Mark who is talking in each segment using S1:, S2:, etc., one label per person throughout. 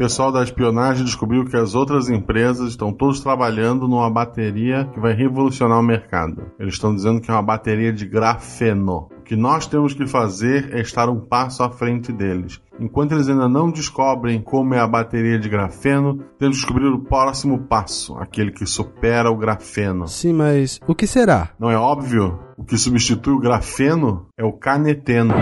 S1: pessoal da espionagem descobriu que as outras empresas estão todos trabalhando numa bateria que vai revolucionar o mercado. Eles estão dizendo que é uma bateria de grafeno. O que nós temos que fazer é estar um passo à frente deles. Enquanto eles ainda não descobrem como é a bateria de grafeno, temos que descobrir o próximo passo, aquele que supera o grafeno.
S2: Sim, mas o que será?
S1: Não é óbvio? O que substitui o grafeno é o caneteno.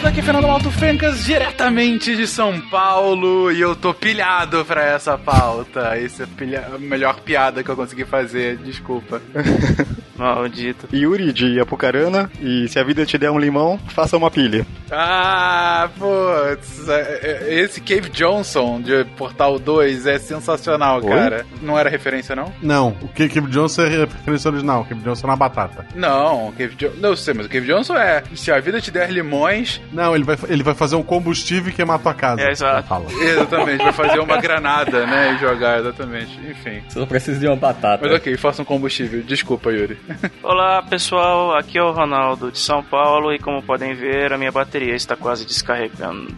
S3: Olá pessoal, daqui é Fernando Malto Fencas, diretamente de São Paulo, e eu tô pilhado pra essa pauta. Essa é pilha... a melhor piada que eu consegui fazer, desculpa.
S4: Maldito.
S5: Yuri de Apucarana, e se a vida te der um limão, faça uma pilha.
S3: Ah, putz, é- é- esse Cave Johnson de Portal 2 é sensacional,
S1: Oi?
S3: cara. Não era referência, não?
S1: Não, o que Cave Johnson é referência original. Cave Johnson é na batata.
S3: Não, o Cave Johnson. Não sei, mas o Cave Johnson é. Se a vida te der limões.
S1: Não, ele vai, ele vai fazer um combustível e queimar a tua casa.
S4: É, exato.
S3: Exatamente, vai fazer uma granada, né? E jogar, exatamente. Enfim.
S6: Só precisa de uma batata.
S3: Mas ok, faça um combustível. Desculpa, Yuri.
S4: Olá pessoal, aqui é o Ronaldo de São Paulo e como podem ver, a minha bateria está quase descarregando.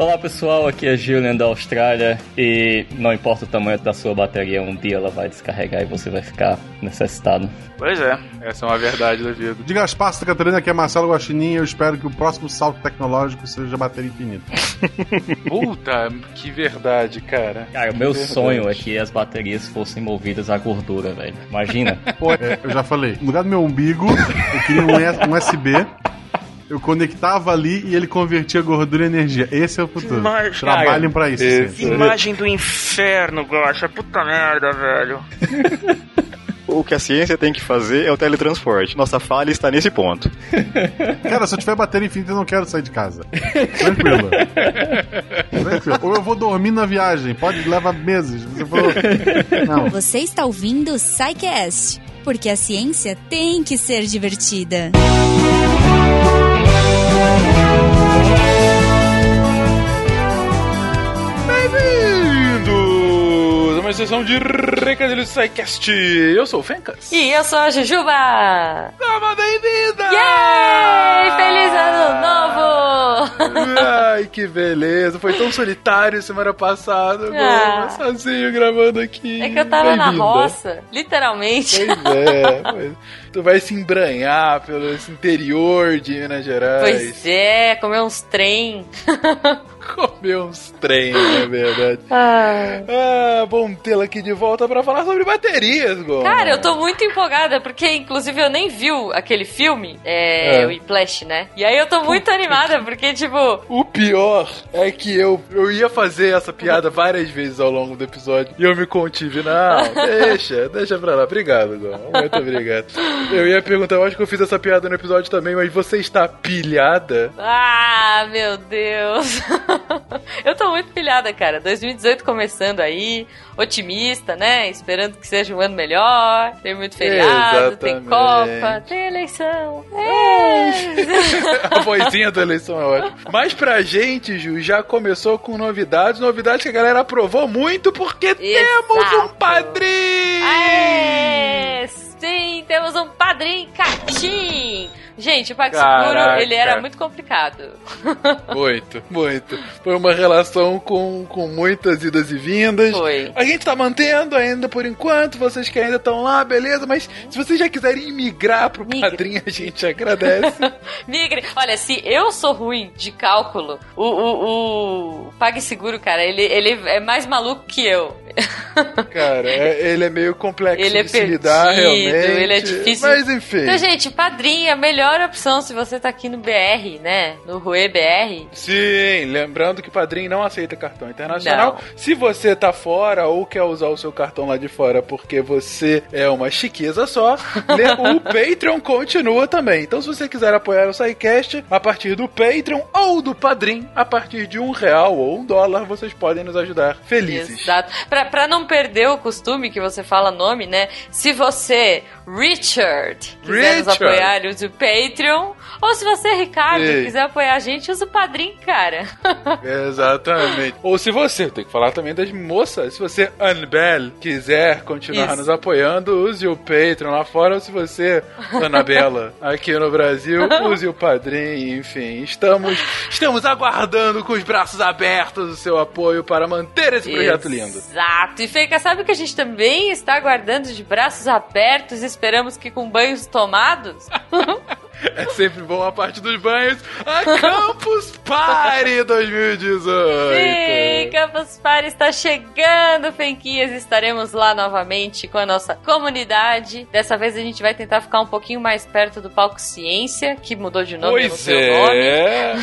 S6: Olá pessoal, aqui é Julian da Austrália e não importa o tamanho da sua bateria, um dia ela vai descarregar e você vai ficar necessitado.
S4: Pois é,
S3: Essa é uma verdade da vida.
S1: Diga as passas, Catarina, aqui é Marcelo Guaxinim e eu espero que o próximo salto tecnológico seja bateria infinita.
S3: Puta, que verdade, cara.
S6: Cara, o meu
S3: Verdade.
S6: sonho é que as baterias fossem movidas a gordura, velho. Imagina.
S1: Pô, é, eu já falei, no lugar do meu umbigo, eu queria um, um USB. Eu conectava ali e ele convertia gordura em energia. Esse é o futuro.
S4: Mas,
S1: Trabalhem pra isso.
S3: esse-
S1: ciência.
S4: imagem do inferno, Gosta, puta merda, velho.
S5: O que a ciência tem que fazer é o teletransporte. Nossa falha está nesse ponto.
S1: Cara, se eu tiver bateria infinita, eu não quero sair de casa. Tranquilo. Tranquilo. Ou eu vou dormir na viagem. Pode levar meses. Você falou. Não.
S7: Você está ouvindo o SciCast, porque a ciência tem que ser divertida.
S3: Bem-vindos a uma sessão de Recadilhos do SciCast. Eu sou o Fencas.
S8: E eu sou a Jujuba!
S3: Toma bem-vinda!
S8: Yay! Feliz ano novo!
S3: Ai, que beleza. Foi tão solitário semana passada.
S8: Ah.
S3: Goma, Sozinho gravando aqui.
S8: É que eu tava na roça, literalmente.
S3: Pois é. Tu vai se embranhar pelo interior de Minas Gerais.
S8: Pois é, comer uns trem.
S3: Comer uns trem, é verdade.
S8: Ah.
S3: Ah, bom tê-la aqui de volta pra falar sobre baterias, Goma.
S8: Cara, eu tô muito empolgada, porque inclusive eu nem vi aquele filme, é,
S3: É.
S8: o Whiplash, né? E aí eu tô muito animada, porque, tipo,
S3: O pior é que eu, eu ia fazer essa piada várias vezes ao longo do episódio e eu me contive. Não, deixa, deixa pra lá. Obrigado, Goma. Muito obrigado. Eu ia perguntar, eu acho que eu fiz essa piada no episódio também, mas você está pilhada?
S8: Ah, meu Deus. Eu tô muito pilhada, cara. 2018 começando aí, otimista, né? Esperando que seja um ano melhor. Tem muito feriado, tem
S3: Exatamente.
S8: Copa, tem eleição. É.
S3: A vozinha da eleição é ótima. Mas pra gente, Ju, já começou com novidades, novidades que a galera aprovou muito porque temos um padrinho!
S8: Aê! Sim, temos um padrinho Catim! Gente, o PagSeguro, ele era muito complicado.
S3: Muito, muito. Foi uma relação com, com muitas idas e vindas.
S8: Foi.
S3: A gente tá mantendo ainda por enquanto, vocês que ainda estão lá, beleza, mas se vocês já quiserem migrar pro
S8: Migra.
S3: padrinho, a gente agradece.
S8: Migre. Olha, se eu sou ruim de cálculo, o, o, o PagSeguro, cara, ele, ele é mais maluco que eu.
S3: Cara, é- ele é meio complexo
S8: Ele é
S3: de se lidar,
S8: perdido,
S3: realmente.
S8: ele é difícil.
S3: Mas enfim.
S8: Então, gente, padrinho é a melhor opção se você tá aqui no BR, né? No Rue BR.
S3: Sim, lembrando que padrinho não aceita cartão internacional.
S8: Não.
S3: Se você tá fora ou quer usar o seu cartão lá de fora porque você é uma chiqueza só, o Patreon continua também. Então, se você quiser apoiar o SciCast a partir do Patreon ou do Padrim, a partir de um real ou um dólar, vocês podem nos ajudar felizes.
S8: Exato. Pra pra, pra não perder o costume que você fala nome, né? Se você, Richard, quiser nos
S3: Richard.
S8: apoiar, use o Patreon. Ou se você, Ricardo,
S3: Ei.
S8: quiser apoiar a gente, use o Padrim, cara.
S3: Exatamente. Ou se você, tem que falar também das moças, se você, Annabelle, quiser continuar
S8: Isso.
S3: nos apoiando, use o Patreon lá fora, ou se você, Anabela, aqui no Brasil, use o Padrim, enfim. Estamos, estamos aguardando com os braços abertos o seu apoio para manter esse projeto lindo.
S8: Exato. E Feika, sabe que a gente também está aguardando de braços abertos esperamos que com banhos tomados?
S3: É sempre bom a parte dos banhos. A Campus Party 2018.
S8: Sim, Campus Party está chegando, Fenquinhas. Estaremos lá novamente com a nossa comunidade. Dessa vez a gente vai tentar ficar um pouquinho mais perto do palco Ciência, que mudou de nome no
S3: Pois
S8: seu nome.
S3: é.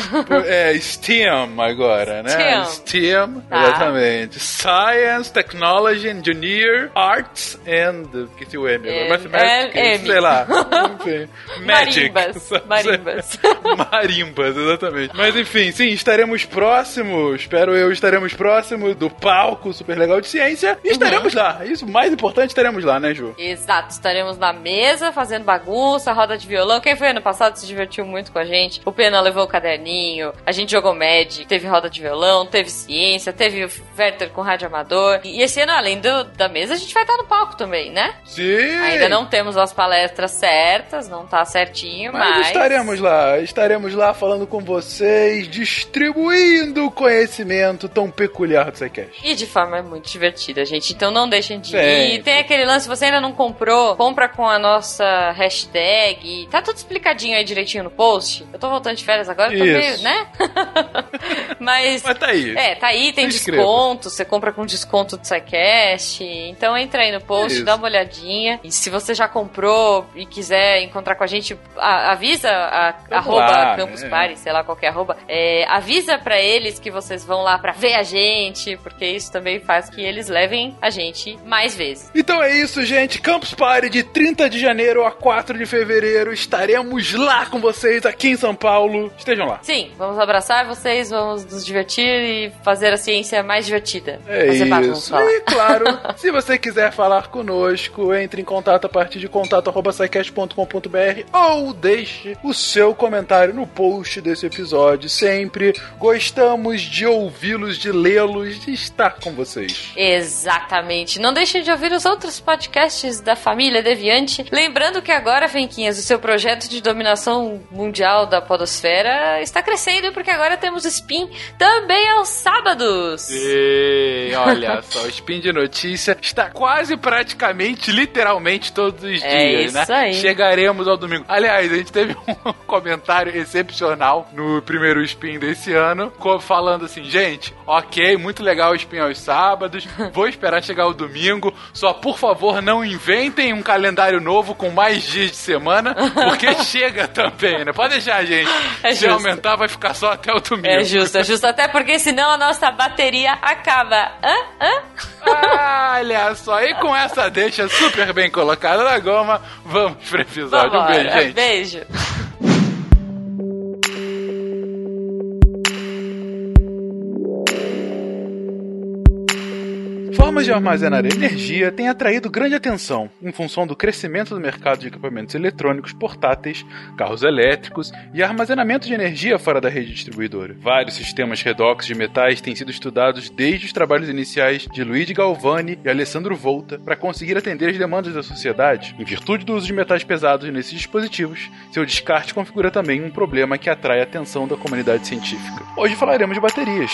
S3: é STEM agora, né?
S8: STEM.
S3: STEM,
S8: Tá.
S3: exatamente. Science, Technology, Engineer, Arts and. Esqueci o M agora.
S8: É,
S3: Mathematics,
S8: é,
S3: sei lá. Enfim. Magic.
S8: Marimbas. Marimbas.
S3: Marimbas, exatamente. Mas enfim, sim, estaremos próximos, espero eu, estaremos próximos do palco Super Legal de Ciência e estaremos lá. Isso, mais importante, estaremos lá, né, Ju?
S8: Exato, estaremos na mesa fazendo bagunça, roda de violão. Quem foi ano passado se divertiu muito com a gente. O Pena levou o caderninho, a gente jogou Magic, teve roda de violão, teve ciência, teve o Werther com rádio amador. E esse ano, além do- da mesa, a gente vai estar no palco também, né?
S3: Sim!
S8: Ainda não temos as palestras certas, não tá certinho,
S3: Mas,
S8: mas.
S3: estaremos lá, estaremos lá falando com vocês, distribuindo o conhecimento tão peculiar do SciCast.
S8: E de forma muito divertida, gente. Então não deixem de
S3: Sempre.
S8: ir. Tem aquele lance, se você ainda não comprou, compra com a nossa hashtag. Tá tudo explicadinho aí direitinho no post. Eu tô voltando de férias agora, tô meio, né? Mas.
S3: Mas tá aí.
S8: É, tá aí, tem desconto, você compra com desconto do SciCast. Então entra aí no post,
S3: Isso.
S8: dá uma olhadinha. E se você já comprou e quiser encontrar com a gente, a- avisa a
S3: Vamos
S8: arroba
S3: lá,
S8: Campus
S3: né?
S8: Party, sei lá qual que é arroba. É, avisa pra eles que vocês vão lá pra ver a gente, porque isso também faz que eles levem a gente mais vezes.
S3: Então é isso, gente. Campus Party de 30 de janeiro a 4 de fevereiro. Estaremos lá com vocês aqui em São Paulo. Estejam lá.
S8: Sim, vamos abraçar vocês, vamos nos divertir e fazer a ciência mais divertida.
S3: É
S8: fazer
S3: isso.
S8: bagunça.
S3: E claro, se você quiser falar conosco, entre em contato a partir de contato@sicast.com.br ou deixe o seu comentário no post desse episódio. Sempre gostamos de ouvi-los, de lê-los, de estar com vocês.
S8: Exatamente. Não deixem de ouvir os outros podcasts da família Deviante. Lembrando que agora, Fenquinhas, o seu projeto de dominação mundial da podosfera está crescendo, porque agora temos Spin também aos sábados.
S3: E olha só, o Spin de Notícia está quase praticamente, literalmente, todos os
S8: É
S3: dias,
S8: isso
S3: né?
S8: aí.
S3: Chegaremos ao domingo. Aliás, a gente teve um comentário excepcional no primeiro Spin desse ano, falando assim, gente, ok, muito legal o Spin aos sábados, vou esperar chegar o domingo, só por favor não inventem um calendário novo com mais dias de semana, porque chega também, né? Pode deixar, gente.
S8: É
S3: Se
S8: justo.
S3: aumentar, vai ficar só até o domingo.
S8: É justo, é justo. Até porque senão a nossa bateria acaba. Hã? Hã?
S3: Olha só, e com essa deixa super bem colocada na goma, vamos pro episódio. Um beijo, gente.
S8: Beijo beijo.
S3: Formas de armazenar energia têm atraído grande atenção em função do crescimento do mercado de equipamentos eletrônicos portáteis, carros elétricos e armazenamento de energia fora da rede distribuidora. Vários sistemas redox de metais têm sido estudados desde os trabalhos iniciais de Luigi Galvani e Alessandro Volta para conseguir atender as demandas da sociedade. Em virtude do uso de metais pesados nesses dispositivos, seu descarte configura também um problema que atrai a atenção da comunidade científica. Hoje falaremos de baterias.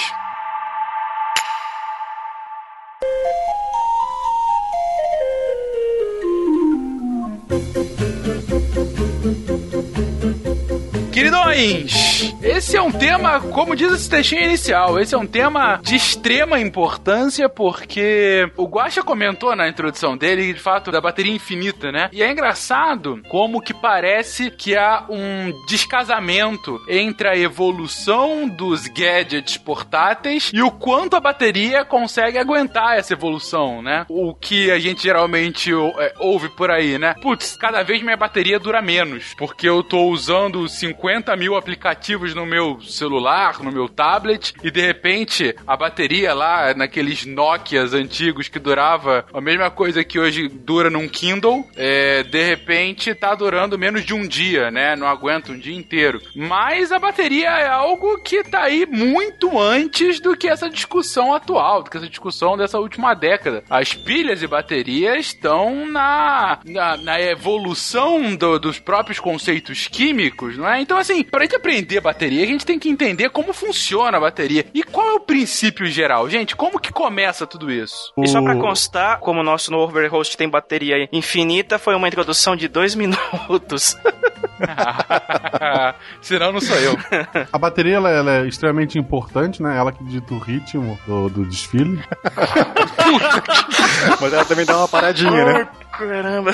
S3: Queridões, esse é um tema, como diz esse textinho inicial, esse é um tema de extrema importância porque o Guaxa comentou na introdução dele, de fato, da bateria infinita, né? E é engraçado como que parece que há um descasamento entre a evolução dos gadgets portáteis e o quanto a bateria consegue aguentar essa evolução, né? O que a gente geralmente é, ouve por aí, né? Putz, cada vez minha bateria dura menos, porque eu tô usando 50 50 mil aplicativos no meu celular, no meu tablet, e de repente a bateria lá, naqueles Nokias antigos que durava a mesma coisa que hoje dura num Kindle, é, de repente tá durando menos de um dia, né? Não aguenta um dia inteiro. Mas a bateria é algo que tá aí muito antes do que essa discussão atual, do que essa discussão dessa última década. As pilhas e baterias estão na, na, na evolução do- dos próprios conceitos químicos, não é? Então, assim, pra gente aprender bateria, a gente tem que entender como funciona a bateria. E qual é o princípio geral? Gente, como que começa tudo isso?
S4: E só pra constar, como o nosso no Overhost tem bateria infinita, foi uma introdução de dois minutos.
S3: Senão não sou eu.
S1: A bateria ela, ela é extremamente importante, né? Ela que dita o ritmo do, do desfile.
S5: Mas ela também dá uma paradinha, né?
S4: Caramba.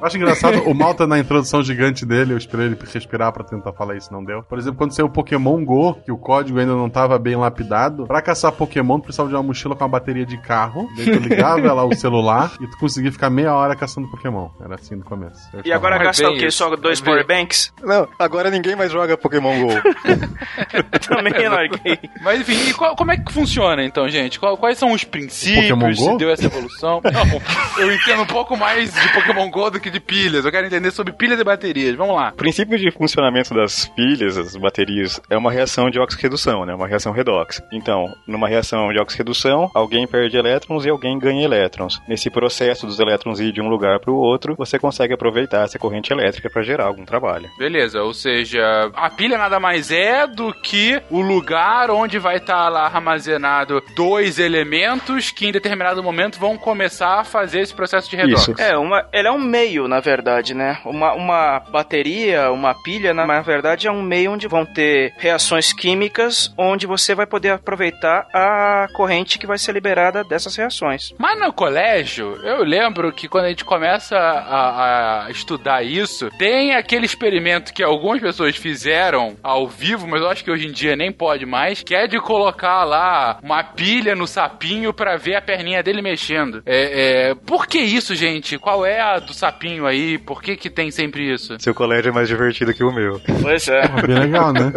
S1: Eu acho engraçado, o Malta na introdução gigante dele, eu esperei ele respirar pra tentar falar isso, não deu. Por exemplo, quando saiu o Pokémon Go, que o código ainda não tava bem lapidado, pra caçar Pokémon tu precisava de uma mochila com uma bateria de carro, daí tu ligava ela ao celular e tu conseguia ficar meia hora caçando Pokémon. Era assim no começo. Eu
S4: E agora
S3: bem
S4: o quê? Só dois
S3: É bem-
S4: powerbanks?
S5: Não, agora ninguém mais joga Pokémon GO.
S4: Também larguei.
S3: Mas enfim, e qual- como é que funciona então, gente? Qual- quais são os princípios?
S1: Go?
S3: deu essa evolução? Não, eu entendo pouco mais de Pokémon Go do que de pilhas. Eu quero entender sobre pilhas e baterias. Vamos lá.
S5: O princípio de funcionamento das pilhas, as baterias, é uma reação de oxirredução, né? Uma reação redox. Então, numa reação de oxirredução, alguém perde elétrons e alguém ganha elétrons. Nesse processo dos elétrons ir de um lugar para o outro, você consegue aproveitar essa corrente elétrica para gerar algum trabalho.
S3: Beleza, ou seja, a pilha nada mais é do que o lugar onde vai estar lá armazenado dois elementos que em determinado momento vão começar a fazer esse processo de redox.
S5: Isso.
S4: É, uma, ele é um meio, na verdade, né? Uma, uma bateria, uma pilha, na, na verdade, é um meio onde vão ter reações químicas, onde você vai poder aproveitar a corrente que vai ser liberada dessas reações.
S3: Mas no colégio, eu lembro que quando a gente começa a, a estudar isso, tem aquele experimento que algumas pessoas fizeram ao vivo, mas eu acho que hoje em dia nem pode mais, que é de colocar lá uma pilha no sapinho pra ver a perninha dele mexendo. É, é, por que isso, gente? Qual é a do sapinho aí? Por que que tem sempre isso?
S5: Seu colégio é mais divertido que o meu.
S4: Pois é.
S1: Bem legal, né?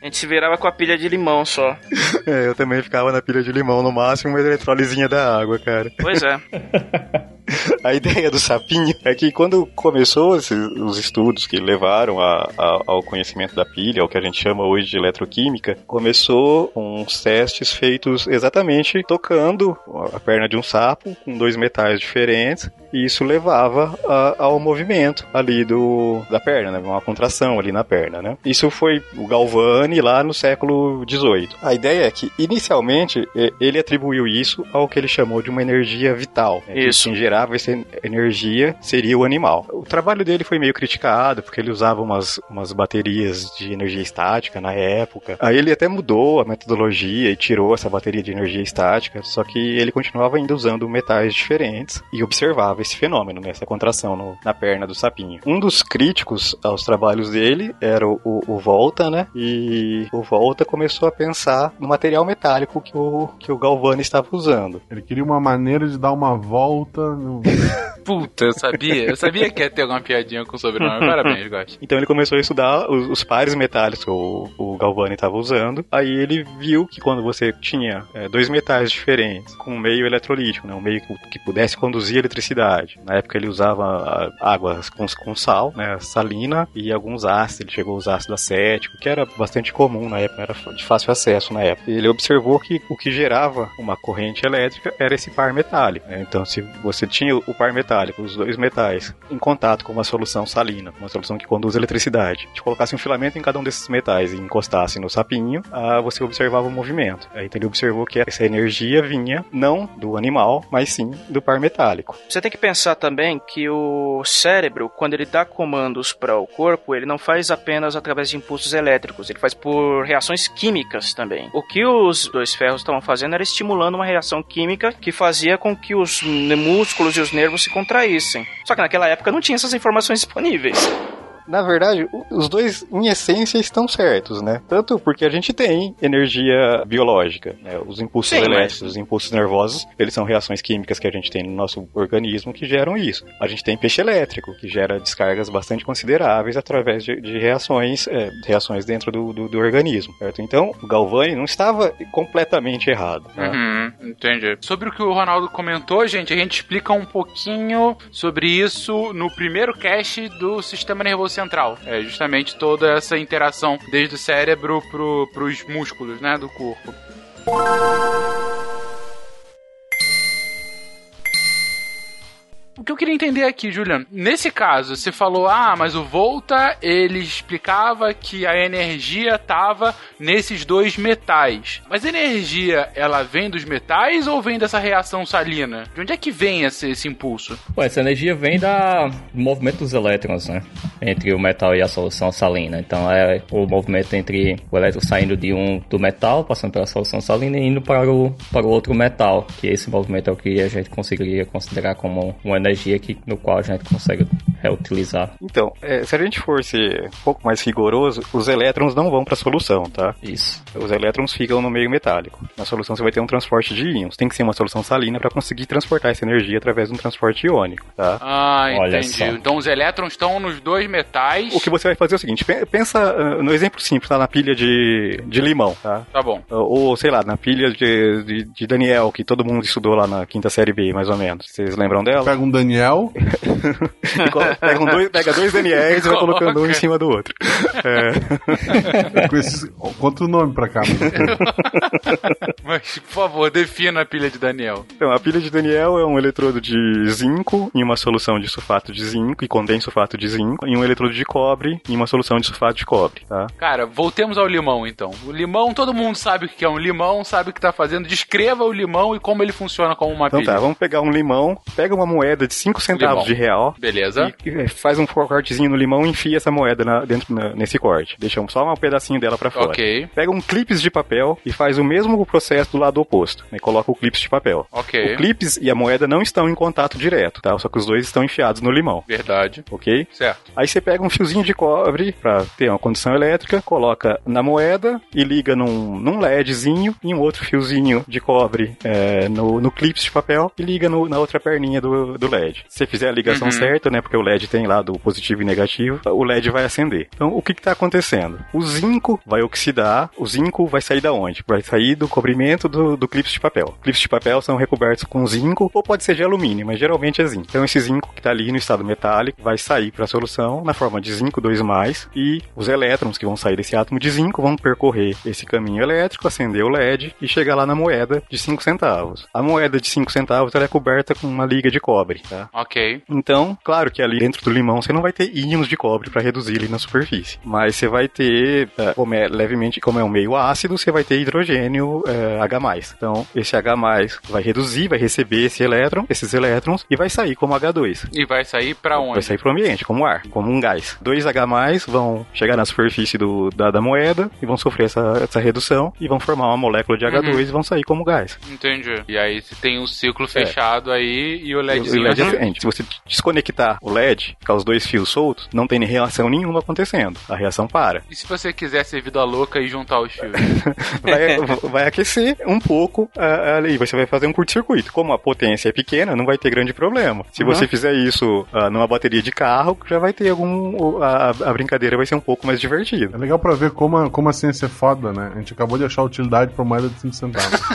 S4: A gente se virava com a pilha de limão só.
S5: É, eu também ficava na pilha de limão no máximo, uma eletrólisinha da água, cara.
S4: Pois é.
S5: A ideia do sapinho é que quando começou esses, os estudos que levaram a- a- ao conhecimento da pilha, ao que a gente chama hoje de eletroquímica, começou uns testes feitos exatamente tocando a perna de um sapo com dois metais diferentes e isso levava a- ao movimento ali do, da perna, né? uma contração ali na perna. Né? Isso foi o Galvani lá no século XVIII. A ideia é que inicialmente ele atribuiu isso ao que ele chamou de uma energia vital. né?
S4: Isso.
S5: Quem gerava essa energia seria o animal. O trabalho dele foi meio criticado porque ele usava umas, umas baterias de energia estática na época. Aí ele até mudou a metodologia e tirou essa bateria de energia estática, só que ele continuava ainda usando metais diferentes e observava esse fenômeno, né, essa contração no- na perna do sapinho. Um dos críticos aos trabalhos dele era o, o- o Volta, né? E o Volta começou a pensar no material metálico que o, que o Galvani estava usando.
S1: Ele queria uma maneira de dar uma volta no...
S3: Puta, eu sabia. Eu sabia que ia ter alguma piadinha com o sobrenome. Parabéns, gosto.
S5: Então ele começou a estudar os, os pares metálicos que o, o Galvani estava usando. Aí ele viu que quando você tinha é, dois metais diferentes, com um meio eletrolítico, né, um meio que, que pudesse conduzir eletricidade. Na época ele usava a, água com, com sal, né, salina, e alguns ácidos. Ele chegou a usar ácido acético, que era bastante comum na época, era de fácil acesso na época. Ele observou que o que gerava uma corrente elétrica era esse par metálico. né. Então se você tinha o par metálico, os dois metais, em contato com uma solução salina, uma solução que conduz eletricidade, te colocasse um filamento em cada um desses metais e encostasse no sapinho, ah, você observava o movimento. Aí, Então ele observou que essa energia vinha não do animal, mas sim do par metálico.
S4: Você tem que pensar também que o cérebro, quando ele dá comandos para o corpo, ele não faz apenas através de impulsos elétricos, ele faz por reações químicas também. O que os dois ferros estavam fazendo era estimulando uma reação química que fazia com que os músculos e os nervos se contraíssem. Só que naquela época não tinha essas informações disponíveis.
S5: Na verdade, os dois, em essência, estão certos, né? Tanto porque a gente tem energia biológica, né? Os impulsos
S4: Sim, mas-
S5: elétricos, os impulsos nervosos, eles são reações químicas que a gente tem no nosso organismo que geram isso. A gente tem peixe elétrico, que gera descargas bastante consideráveis através de, de reações, é, reações dentro do, do, do organismo, certo? Então, o Galvani não estava completamente errado, tá?
S3: Uhum, entendi. Sobre o que o Ronaldo comentou, gente, a gente explica um pouquinho sobre isso no primeiro cast do Sistema Nervoso Central. É justamente toda essa interação desde o cérebro pro, pros músculos, né, do corpo. O que eu queria entender aqui, Juliano, nesse caso, você falou, ah, mas o Volta, ele explicava que a energia estava nesses dois metais. Mas a energia, ela vem dos metais ou vem dessa reação salina? De onde é que vem esse, esse impulso?
S6: Pô, essa energia vem da, do movimento dos elétrons, né? Entre o metal e a solução salina. Então é o movimento entre o elétron saindo de um do metal, passando pela solução salina e indo para o, para o outro metal. Que esse movimento é o que a gente conseguiria considerar como uma energia que, no qual a gente consegue reutilizar.
S5: Então, é, se a gente for ser um pouco mais rigoroso, os elétrons não vão para a solução, tá?
S6: Isso.
S5: Os elétrons ficam no meio metálico. Na solução você vai ter um transporte de íons. Tem que ser uma solução salina para conseguir transportar essa energia através de um transporte iônico, tá?
S3: Ah,
S6: Olha
S3: entendi.
S6: só.
S3: Então os elétrons estão nos dois metais.
S5: O que você vai fazer é o seguinte, pe- pensa ah, no exemplo simples, tá? Na pilha de, de limão, tá?
S3: Tá bom.
S5: Ou, sei lá, na pilha de, de, de Daniel, que todo mundo estudou lá na quinta série B, mais ou menos. Vocês lembram dela?
S1: Pega um Daniel,
S5: pega, um dois, pega dois Daniels e vai colocando um em cima do outro. É,
S1: com esses, conta o nome pra cá.
S3: Mas, por favor, defina a pilha de Daniel.
S5: Então, a pilha de Daniel é um eletrodo de zinco em uma solução de sulfato de zinco e contém sulfato de zinco, e um eletrodo de cobre em uma solução de sulfato de cobre, tá?
S3: Cara, voltemos ao limão então. O limão, todo mundo sabe o que é um limão, sabe o que tá fazendo. Descreva o limão e como ele funciona como uma
S5: Então
S3: pilha.
S5: tá, vamos pegar um limão, pega uma moeda de 5 centavos
S3: Limão.
S5: de real,
S3: Beleza.
S5: e e faz um cortezinho no limão e enfia essa moeda na- dentro na- nesse corte. Deixa só um pedacinho dela pra fora.
S3: Ok.
S5: Pega um clips de papel e faz o mesmo processo do lado oposto. Né? Coloca o clips de papel.
S3: Ok.
S5: O clips e a moeda não estão em contato direto, tá? Só que os dois estão enfiados no limão,
S3: Verdade.
S5: ok?
S3: Certo.
S5: Aí você pega um fiozinho de cobre para ter uma condução elétrica, coloca na moeda e liga num, num LEDzinho e um outro fiozinho de cobre é, no, no clips de papel e liga no- na outra perninha do, do LED. Se você fizer a ligação
S3: Uhum.
S5: certa, né, porque o LED tem lá do positivo e negativo, o LED vai acender. Então, o que está acontecendo? O zinco vai oxidar, o zinco vai sair da onde? Vai sair do cobrimento do, do clips de papel. Clips de papel são recobertos com zinco ou pode ser de alumínio, mas geralmente é zinco. Então, esse zinco que está ali no estado metálico vai sair para a solução na forma de zinco 2 e os elétrons que vão sair desse átomo de zinco vão percorrer esse caminho elétrico, acender o LED e chegar lá na moeda de 5 centavos. A moeda de 5 centavos ela é coberta com uma liga de cobre, tá?
S3: Ok.
S5: Então, claro que ali dentro do limão você não vai ter íons de cobre para reduzir ele na superfície, mas você vai ter, eh, como é levemente, como é um meio ácido, você vai ter hidrogênio eh, H+. Então, esse H+, vai reduzir, vai receber esse elétron, esses elétrons e vai sair como H2.
S3: E vai sair pra
S5: Vai
S3: onde?
S5: sair para o ambiente, como ar, como um gás. Dois H+, vão chegar na superfície do, da, da moeda e vão sofrer essa, essa redução e vão formar uma molécula de H2 e vão sair como gás.
S3: Entendi. E aí você tem um ciclo fechado aí e o
S5: O
S3: LEDzinho.
S5: LED é diferente. Se você desconectar o LED, ficar os dois fios soltos, não tem reação nenhuma acontecendo. A reação para.
S3: E se você quiser ser vida louca e juntar os fios?
S5: Vai, vai aquecer um pouco ah, ali. Você vai fazer um curto-circuito. Como a potência é pequena, não vai ter grande problema. Se você fizer isso ah, numa bateria de carro, já vai ter algum. o- A, a brincadeira vai ser um pouco mais
S1: É
S5: divertida.
S1: legal pra ver como a, como a ciência é foda, né? A gente acabou de achar utilidade pra moeda de 5 centavos.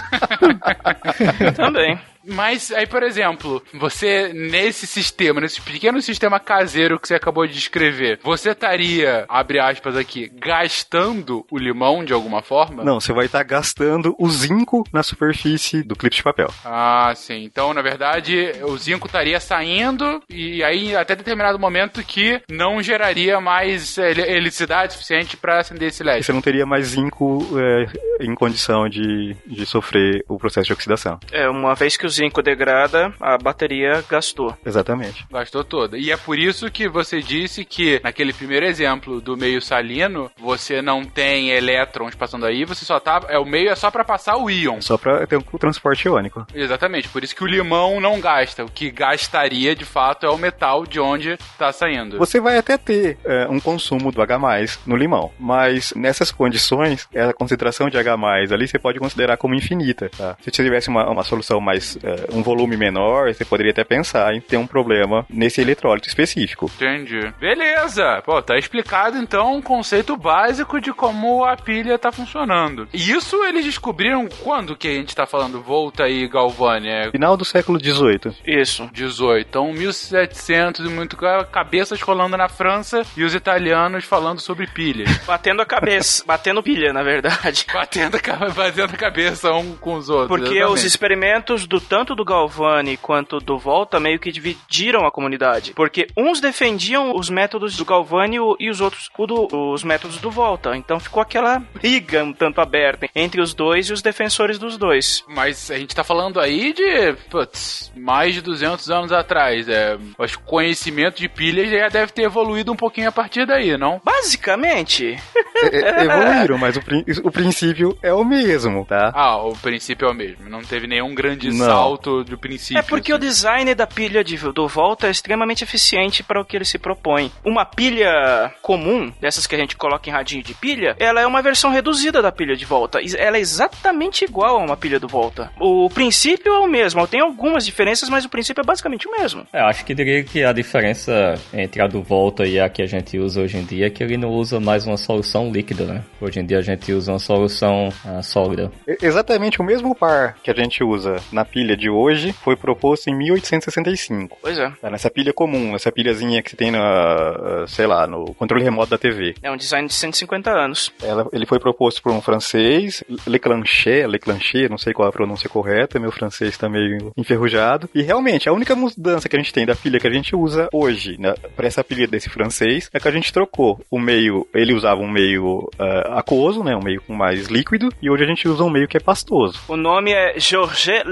S4: Também.
S3: Mas aí, por exemplo, você nesse sistema, nesse pequeno sistema caseiro que você acabou de descrever, você estaria, abre aspas aqui, gastando o limão de alguma forma?
S5: Não, você vai estar gastando o zinco na superfície do clipe de papel.
S3: Ah, sim. Então, na verdade, o zinco estaria saindo e aí até determinado momento que não geraria mais ele- eletricidade suficiente para acender esse
S5: E
S3: LED.
S5: você não teria mais zinco é, em condição de, de sofrer o processo de oxidação.
S4: É, uma vez que o zinco degrada, a bateria gastou.
S5: Exatamente.
S3: Gastou toda. E é por isso que você disse que, naquele primeiro exemplo do meio salino, você não tem elétrons passando aí, você só tá. É, o meio é só para passar o íon.
S5: Só pra ter um transporte iônico.
S3: Exatamente, por isso que o limão não gasta. O que gastaria de fato é o metal de onde tá saindo.
S5: Você vai até ter é, um consumo do H no limão, mas nessas condições, a concentração de H ali você pode considerar como infinita. Tá? Se você tivesse uma, uma solução mais. É, um volume menor, você poderia até pensar em ter um problema nesse eletrólito específico.
S3: Entendi. Beleza! Pô, tá explicado então um conceito básico de como a pilha tá funcionando. E isso eles descobriram quando que a gente tá falando? Volta aí, Galvani. É...
S5: Final do século XVIII.
S4: Isso.
S3: 18. Então, 1700 e muito cabeças rolando na França e os italianos falando sobre pilhas.
S4: Batendo a cabeça. batendo pilha, na verdade.
S3: Batendo, batendo a cabeça um com os outros.
S4: Porque
S3: exatamente.
S4: os experimentos do tanto do Galvani quanto do Volta meio que dividiram a comunidade. Porque uns defendiam os métodos do Galvani e os outros do, os métodos do Volta. Então ficou aquela briga um tanto aberta entre os dois e os defensores dos dois.
S3: Mas a gente tá falando aí de putz, mais de 200 anos atrás. É, o conhecimento de pilhas já deve ter evoluído um pouquinho a partir daí, não?
S4: Basicamente.
S5: É, evoluíram, mas o, o, princípio é o mesmo, tá?
S3: Ah, o princípio é o mesmo. Não teve nenhum grande não. Salto do princípio.
S4: É porque assim. o design da pilha de, do Volta é extremamente eficiente para o que ele se propõe. Uma pilha comum, dessas que a gente coloca em radinho de pilha, ela é uma versão reduzida da pilha de Volta. Ela é exatamente igual a uma pilha do Volta. O princípio é o mesmo. Tem algumas diferenças, mas o princípio é basicamente o mesmo.
S6: É, acho que diria que a diferença entre a do Volta e a que a gente usa hoje em dia é que ele não usa mais uma solução líquida, né? Hoje em dia a gente usa uma solução uh, sólida.
S5: Exatamente o mesmo par que a gente usa na pilha de hoje foi proposto em 1865.
S4: Pois é.
S5: Tá nessa pilha comum, essa pilhazinha que você tem na, sei lá, no controle remoto da TV.
S4: É um design de 150 anos.
S5: Ela, ele foi proposto por um francês, Leclanché, Leclanché, não sei qual é a pronúncia correta, meu francês está meio enferrujado. E realmente, a única mudança que a gente tem da pilha que a gente usa hoje, né, para essa pilha desse francês, é que a gente trocou o meio, ele usava um meio uh, aquoso, né, um meio mais líquido, e hoje a gente usa um meio que é pastoso.
S4: O nome é Georges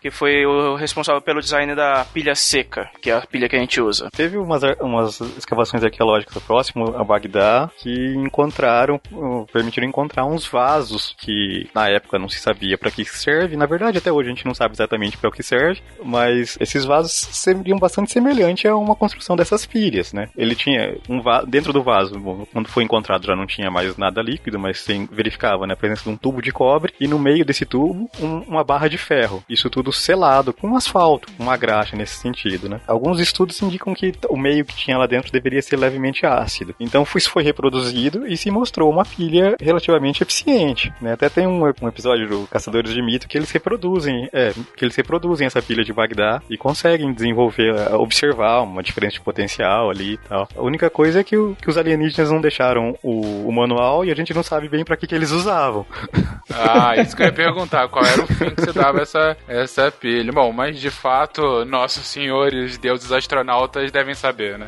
S4: Que foi o responsável pelo design da pilha seca, que é a pilha que a gente usa.
S5: Teve umas, umas escavações arqueológicas próximo a Bagdá que encontraram, permitiram encontrar uns vasos que na época não se sabia para que serve. Na verdade, até hoje a gente não sabe exatamente para o que serve, mas esses vasos seriam bastante semelhantes a uma construção dessas pilhas, né? Ele tinha um vaso, dentro do vaso, quando foi encontrado já não tinha mais nada líquido, mas sem, verificava né, a presença de um tubo de cobre e no meio desse tubo um, uma barra de ferro. Isso tudo selado com asfalto, uma graxa nesse sentido, né? Alguns estudos indicam que o meio que tinha lá dentro deveria ser levemente ácido. Então isso foi reproduzido e se mostrou uma pilha relativamente eficiente, né? Até tem um, um episódio do Caçadores de Mito que eles reproduzem, é, que eles reproduzem essa pilha de Bagdá e conseguem desenvolver, é, observar uma diferença de potencial ali e tal. A única coisa é que, o, que os alienígenas não deixaram o, o manual e a gente não sabe bem para que, que eles usavam.
S3: Ah, isso que eu ia perguntar, qual era o fim que você dava essa, essa pilha. Bom, mas de fato, nossos senhores deuses astronautas devem saber, né?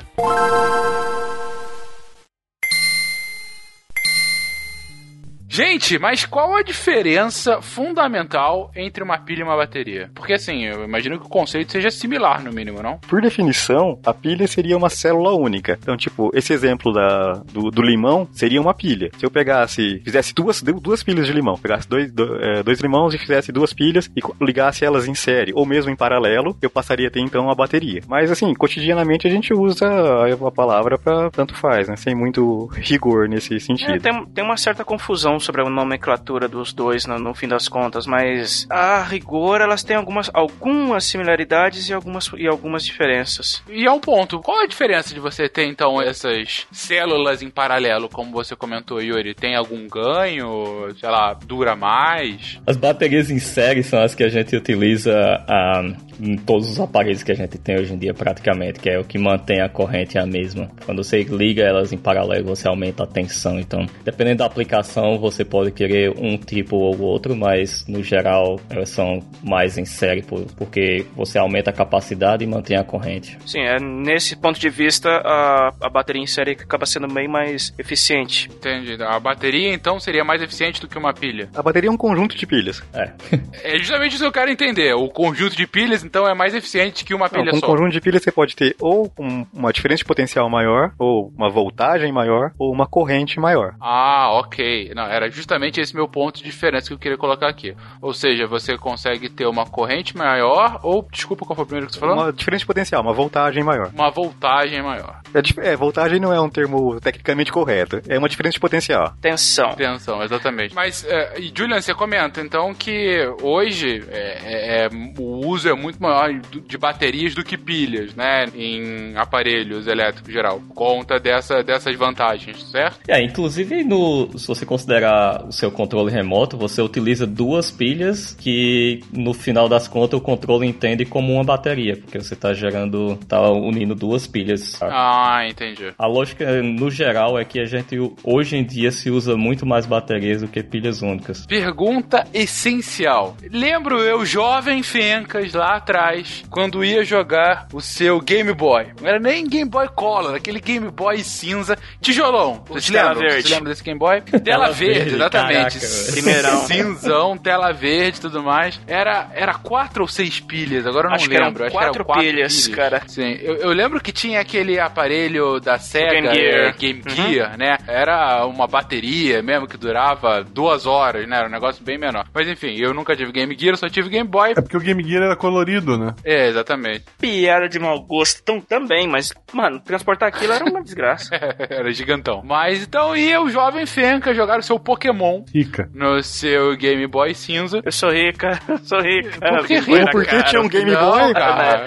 S3: Gente, mas qual a diferença fundamental entre uma pilha e uma bateria? Porque assim, eu imagino que o conceito seja similar, no mínimo, não?
S5: Por definição, a pilha seria uma célula única. Então, tipo, esse exemplo da, do, do limão seria uma pilha. Se eu pegasse, fizesse duas, duas pilhas de limão, pegasse dois, dois limões e fizesse duas pilhas e ligasse elas em série, ou mesmo em paralelo, eu passaria a ter então a bateria. Mas assim, cotidianamente a gente usa a palavra para tanto faz, né? Sem muito rigor nesse sentido. É,
S4: tem, tem uma certa confusão sobre a nomenclatura dos dois no, no, fim das contas, mas a rigor elas têm algumas, algumas similaridades e algumas, e algumas diferenças.
S3: E é um ponto, qual a diferença de você ter então essas células em paralelo, como você comentou, Yuri? Tem algum ganho? Sei lá, dura mais?
S6: As baterias em série são as que a gente utiliza uh, em todos os aparelhos que a gente tem hoje em dia praticamente, que é o que mantém a corrente a mesma. Quando você liga elas em paralelo, você aumenta a tensão, então dependendo da aplicação, você você pode querer um tipo ou outro, mas no geral elas são mais em série, por- porque você aumenta a capacidade e mantém a corrente.
S4: Sim, é nesse ponto de vista a, a bateria em série acaba sendo bem mais eficiente.
S3: Entendi. A bateria, então, seria mais eficiente do que uma pilha.
S5: A bateria é um conjunto de pilhas.
S6: É.
S3: É justamente isso que eu quero entender. O conjunto de pilhas, então, é mais eficiente que uma
S5: Não,
S3: pilha
S5: com um
S3: só.
S5: conjunto de pilhas você pode ter ou um- uma diferença de potencial maior, ou uma voltagem maior, ou uma corrente maior.
S3: Ah, ok. Não, era justamente esse meu ponto de diferença que eu queria colocar aqui. Ou seja, você consegue ter uma corrente maior, ou, desculpa, qual foi o primeiro que você falou?
S5: Uma diferença de potencial, uma voltagem maior.
S3: Uma voltagem maior.
S5: É, é, voltagem não é um termo tecnicamente correto. É uma diferença de potencial.
S4: Tensão.
S3: Tensão, exatamente. Mas, é, e Julian, você comenta, então, que hoje é, é- é- o uso é muito maior de baterias do que pilhas, né? Em aparelhos elétricos em geral. Por conta dessa, dessas vantagens, certo?
S6: É, inclusive no, se você considerar o seu controle remoto, você utiliza duas pilhas que no final das contas o controle entende como uma bateria, porque você está gerando, tá unindo duas pilhas.
S3: Ah, entendi.
S6: A lógica no geral é que a gente hoje em dia se usa muito mais baterias do que pilhas únicas.
S3: Pergunta essencial. Lembro eu, jovem Fencas, lá atrás, quando ia jogar o seu Game Boy. Não era nem Game Boy Color, aquele Game Boy cinza. Tijolão. Você se lembra? Você
S4: verde.
S3: se lembra desse Game Boy? Tela verde,
S6: verde,
S3: exatamente.
S6: caraca.
S4: Primeirão.
S3: Cinzão, tela verde e tudo mais. Era, era quatro ou seis pilhas, agora eu não
S4: Acho que eram
S3: lembro. Acho
S4: quatro
S3: que eram quatro
S4: pilhas, cara.
S3: Sim, eu, eu lembro que tinha aquele aparelho da Sega,
S4: Game Gear.
S3: é, Game
S4: Uhum.
S3: Gear, né? Era uma bateria mesmo que durava duas horas, né? Era um negócio bem menor. Mas enfim, eu nunca tive Game Gear, eu só tive Game Boy.
S1: É porque o Game Gear era colorido, né?
S3: É, exatamente.
S4: Piada de mau gosto tão, também, mas, mano, transportar aquilo era uma desgraça.
S3: era gigantão. Mas então ia o jovem Fenca jogar o seu Pokémon
S1: Rica.
S3: no seu Game Boy cinza.
S4: Eu sou rica, eu sou rica.
S3: Por que
S4: Vergonha
S3: rico?
S4: na
S5: Por que
S4: cara.
S5: tinha um Game
S3: Não,
S5: Boy?
S3: cara.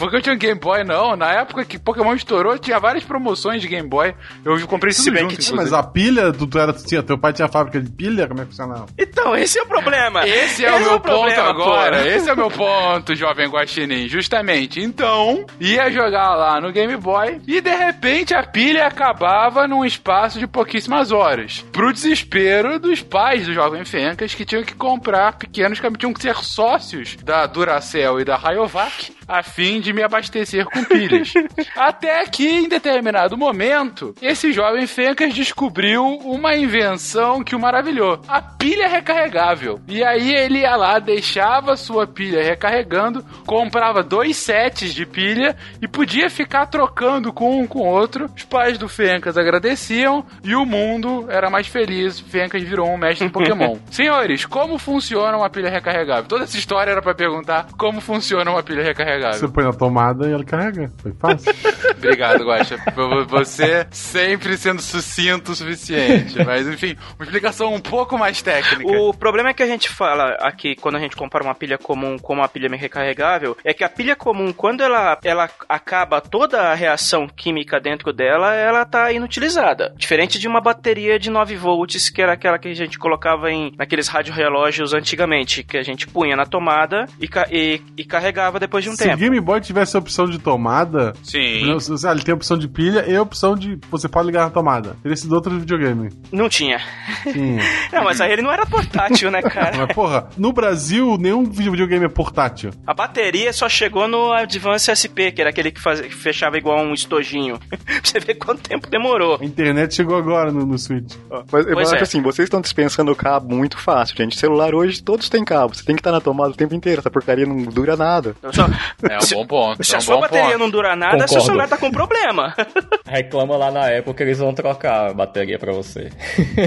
S3: Porque eu tinha um Game Boy, não. Na época que Pokémon estourou, tinha várias promoções de Game Boy. Eu comprei tudo
S4: Se bem
S3: junto,
S4: que
S1: Sim,
S3: inclusive.
S1: mas a pilha, tu, tu era, tinha, teu pai tinha fábrica de pilha? Como é que funcionava?
S4: Então, esse é o problema.
S3: Esse é o meu ponto
S4: problema,
S3: agora.
S4: pô.
S3: Esse é o meu ponto, jovem guaxinim. Justamente. Então, ia jogar lá no Game Boy e de repente a pilha acabava num espaço de pouquíssimas horas. Pro desespero dos pais do jovem Fencas que tinham que comprar pequenos que tinham que ser sócios da Duracell e da Rayovac a fim de me abastecer com pilhas. Até que, em determinado momento, esse jovem Fencas descobriu uma invenção que o maravilhou: a pilha recarregável. E aí ele ia lá, deixava sua pilha recarregando, comprava dois sets de pilha e podia ficar trocando com um com o outro. Os pais do Fencas agradeciam e o mundo era mais feliz. Fencas virou um mestre em Pokémon. Senhores, como funciona uma pilha recarregável? Toda essa história era pra perguntar como funciona uma pilha recarregável.
S1: Você põe na tomada e ela carrega. Foi fácil.
S3: Obrigado, Guaxa. Por Você sempre sendo sucinto o suficiente. Mas, enfim, uma explicação um pouco mais técnica.
S4: O problema é que a gente fala aqui, quando a gente compara uma pilha comum com uma pilha recarregável, é que a pilha comum, quando ela, ela acaba toda a reação química dentro dela, ela tá inutilizada. Diferente de uma bateria de 9 volts, que era aquela que a gente colocava em naqueles rádio-relógios antigamente, que a gente punha na tomada e, e- e carregava depois de um
S1: Se o. Game Boy tivesse a opção de tomada,
S3: Sim.
S1: ah, ele tem a opção de pilha e a opção de você pode ligar na tomada. Teria sido outro videogame.
S4: Não tinha.
S1: Tinha.
S4: Não, mas aí ele não era portátil, né, cara?
S1: Mas, porra, no Brasil, nenhum videogame é portátil.
S4: A bateria só chegou no Advance SP, que era aquele que, faz- que fechava igual um estojinho. pra você ver quanto tempo demorou.
S1: A internet chegou agora no, no Switch.
S5: Mas eu
S4: Pois
S5: acho
S4: é.
S5: assim, vocês estão dispensando o cabo muito fácil, gente. Celular hoje todos têm cabo. Você tem que estar na tomada o tempo inteiro. Essa porcaria não dura nada.
S4: Só-
S3: É um
S4: se,
S3: bom ponto.
S4: se
S3: é
S4: a
S3: um
S4: sua
S3: bom
S4: bateria
S3: ponto.
S4: não dura nada, seu
S6: Concordo.
S4: celular tá com problema.
S6: Reclama lá na Apple que eles vão trocar a bateria pra você.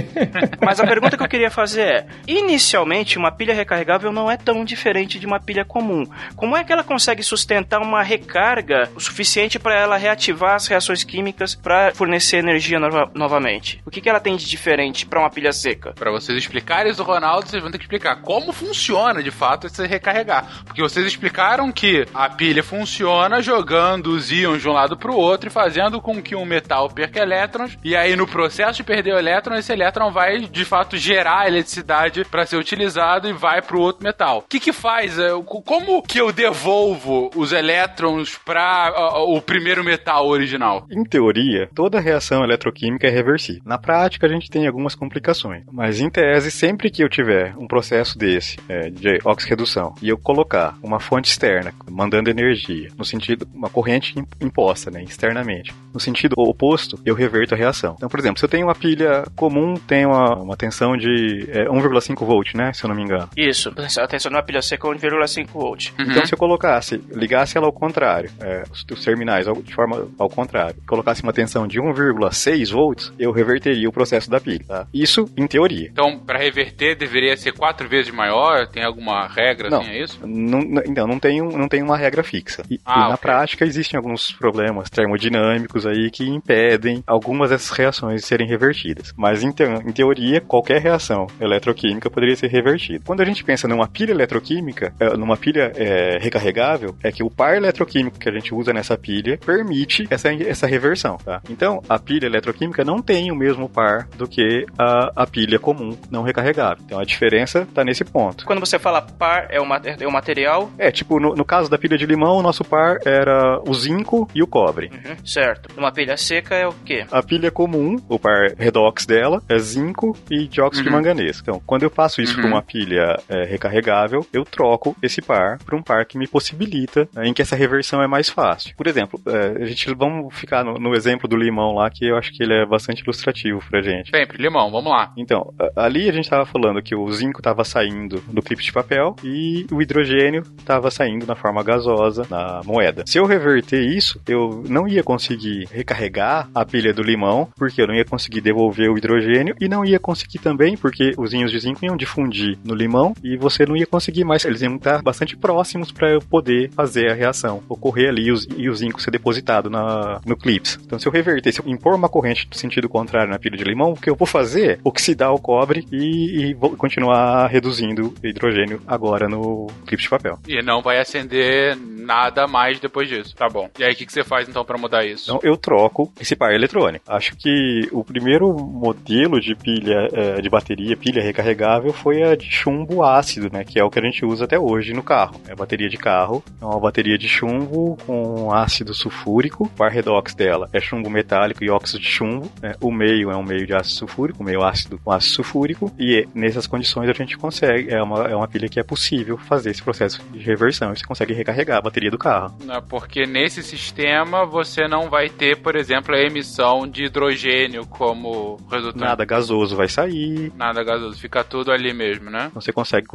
S4: Mas a pergunta que eu queria fazer é: inicialmente, uma pilha recarregável não é tão diferente de uma pilha comum. Como é que ela consegue sustentar uma recarga o suficiente para ela reativar as reações químicas para fornecer energia nova- novamente? O que, que ela tem de diferente para uma pilha seca?
S3: Pra vocês explicarem isso do Ronaldo, vocês vão ter que explicar como funciona de fato esse recarregar. Porque vocês explicaram que a pilha funciona jogando os íons de um lado pro outro e fazendo com que um metal perca elétrons. E aí, no processo de perder o elétron, esse elétron vai, de fato, gerar eletricidade para ser utilizado e vai pro outro metal. O que que faz? É, como que eu devolvo os elétrons para o primeiro metal original?
S5: Em teoria, toda reação eletroquímica é reversível. Na prática, a gente tem algumas complicações. Mas, em tese, sempre que eu tiver um processo desse, é, de oxirredução, e eu colocar uma fonte externa, mandando energia, no sentido, uma corrente imposta, né, externamente, no sentido oposto, eu reverto a reação. Então, por exemplo, se eu tenho uma pilha comum, tem uma, uma tensão de é, 1,5 volt, né, se eu não me engano.
S4: Isso, a tensão numa pilha seca é 1,5 volt.
S5: Uhum. Então, se eu colocasse, ligasse ela ao contrário, é, os, os, terminais de forma ao contrário, colocasse uma tensão de 1,6 volts, eu reverteria o processo da pilha. Tá? Isso em teoria.
S3: Então, para reverter, deveria ser quatro vezes maior? Tem alguma regra
S5: não,
S3: assim, é isso?
S5: Não, então, não tem, um, não tem uma regra fixa. E, ah, e na prática existem alguns problemas termodinâmicos aí que impedem algumas dessas reações de serem revertidas. Mas, então, em teoria, qualquer reação eletroquímica poderia ser revertida. Quando a gente pensa numa pilha eletroquímica, é, numa pilha é, recarregável, é que o par eletroquímico que a gente usa nessa pilha permite essa, essa reversão. Tá? Então, a pilha eletroquímica não tem o mesmo par do que a, a pilha comum não recarregável. Então, a diferença está nesse ponto.
S4: Quando você fala par, é o, é o material?
S5: É, tipo, no, no, caso da pilha de limão, o nosso par era o zinco e o cobre.
S4: Uhum, certo. Uma pilha seca é o quê?
S5: A pilha comum, o par redox dela, é zinco e dióxido uhum. de manganês. Então, quando eu faço isso uhum. com uma pilha é, recarregável, eu troco esse par para um par que me possibilita né, em que essa reversão é mais fácil. Por exemplo, é, a gente vamos ficar no, no, exemplo do limão lá, que eu acho que ele é bastante ilustrativo pra gente.
S3: Sempre, limão, vamos lá.
S5: Então, ali a gente estava falando que o zinco estava saindo do clipe de papel e o hidrogênio estava saindo na forma gasosa na moeda. Se eu reverter isso, eu não ia conseguir recarregar a pilha do limão, porque eu não ia conseguir devolver o hidrogênio e não ia conseguir também, porque os íons de zinco iam difundir no limão e você não ia conseguir mais, eles iam estar bastante próximos para eu poder fazer a reação, ocorrer ali e o zinco ser depositado na, no clips. Então, se eu reverter, se eu impor uma corrente do sentido contrário na pilha de limão, o que eu vou fazer? Oxidar o cobre e, e vou continuar reduzindo hidrogênio agora no clipe de papel.
S3: E não vai acender nada mais depois disso. Tá bom. E aí, o que, que você faz então para mudar isso?
S5: Então, eu troco esse par eletrônico. Acho que o primeiro modelo de pilha é, de bateria, pilha recarregável, foi a de chumbo ácido, né? Que é o que a gente usa até hoje no carro. É a bateria de carro. É uma bateria de chumbo com ácido sulfúrico. O par redox dela é chumbo metálico e óxido de chumbo. Né? O meio é um meio de ácido sulfúrico, meio ácido com ácido sulfúrico. E nessas condições a gente consegue, é uma, é uma pilha que é possível fazer esse processo de reversão. Você consegue recarregar a bateria do carro.
S3: Porque nesse sistema você não vai ter, por exemplo, a emissão de hidrogênio como resultado.
S5: Nada gasoso vai sair.
S3: Nada gasoso, fica tudo ali mesmo, né?
S5: Você consegue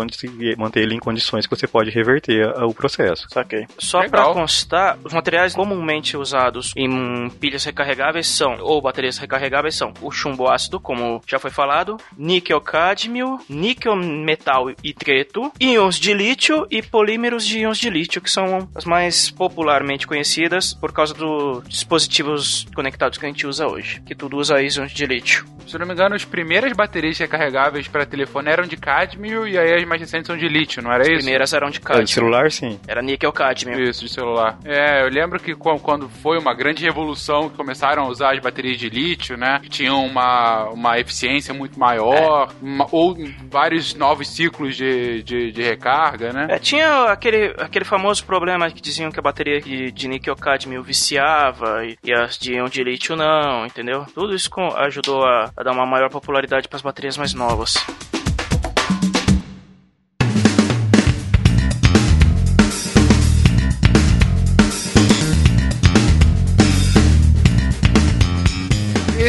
S5: manter ele em condições que você pode reverter o processo.
S4: Saquei. Só para constar, os materiais comumente usados em pilhas recarregáveis são, ou baterias recarregáveis são, o chumbo ácido, como já foi falado, níquel cádmio, níquel metal e treto, íons de lítio e polímeros de íons de lítio, que são as mais popularmente conhecidas por causa dos dispositivos conectados que a gente usa hoje, que tudo usa íons de lítio.
S3: Se não me engano, as primeiras baterias recarregáveis para telefone eram de cádmio e aí as mais recentes são de lítio, não era
S4: as
S3: isso?
S4: As primeiras eram de cádmio.
S5: de celular, sim.
S4: Era níquel cádmio.
S3: Isso, de celular. É, eu lembro que quando foi uma grande revolução que começaram a usar as baterias de lítio, né? Que tinham uma, uma eficiência muito maior, é. uma, ou vários novos ciclos de, de, de recarga, né?
S4: É, tinha aquele, aquele famoso problema que diziam que a bateria de, de níquel cadmio viciava e, e as de íon de lítio não, entendeu? Tudo isso ajudou a, a dar uma maior popularidade para as baterias mais novas.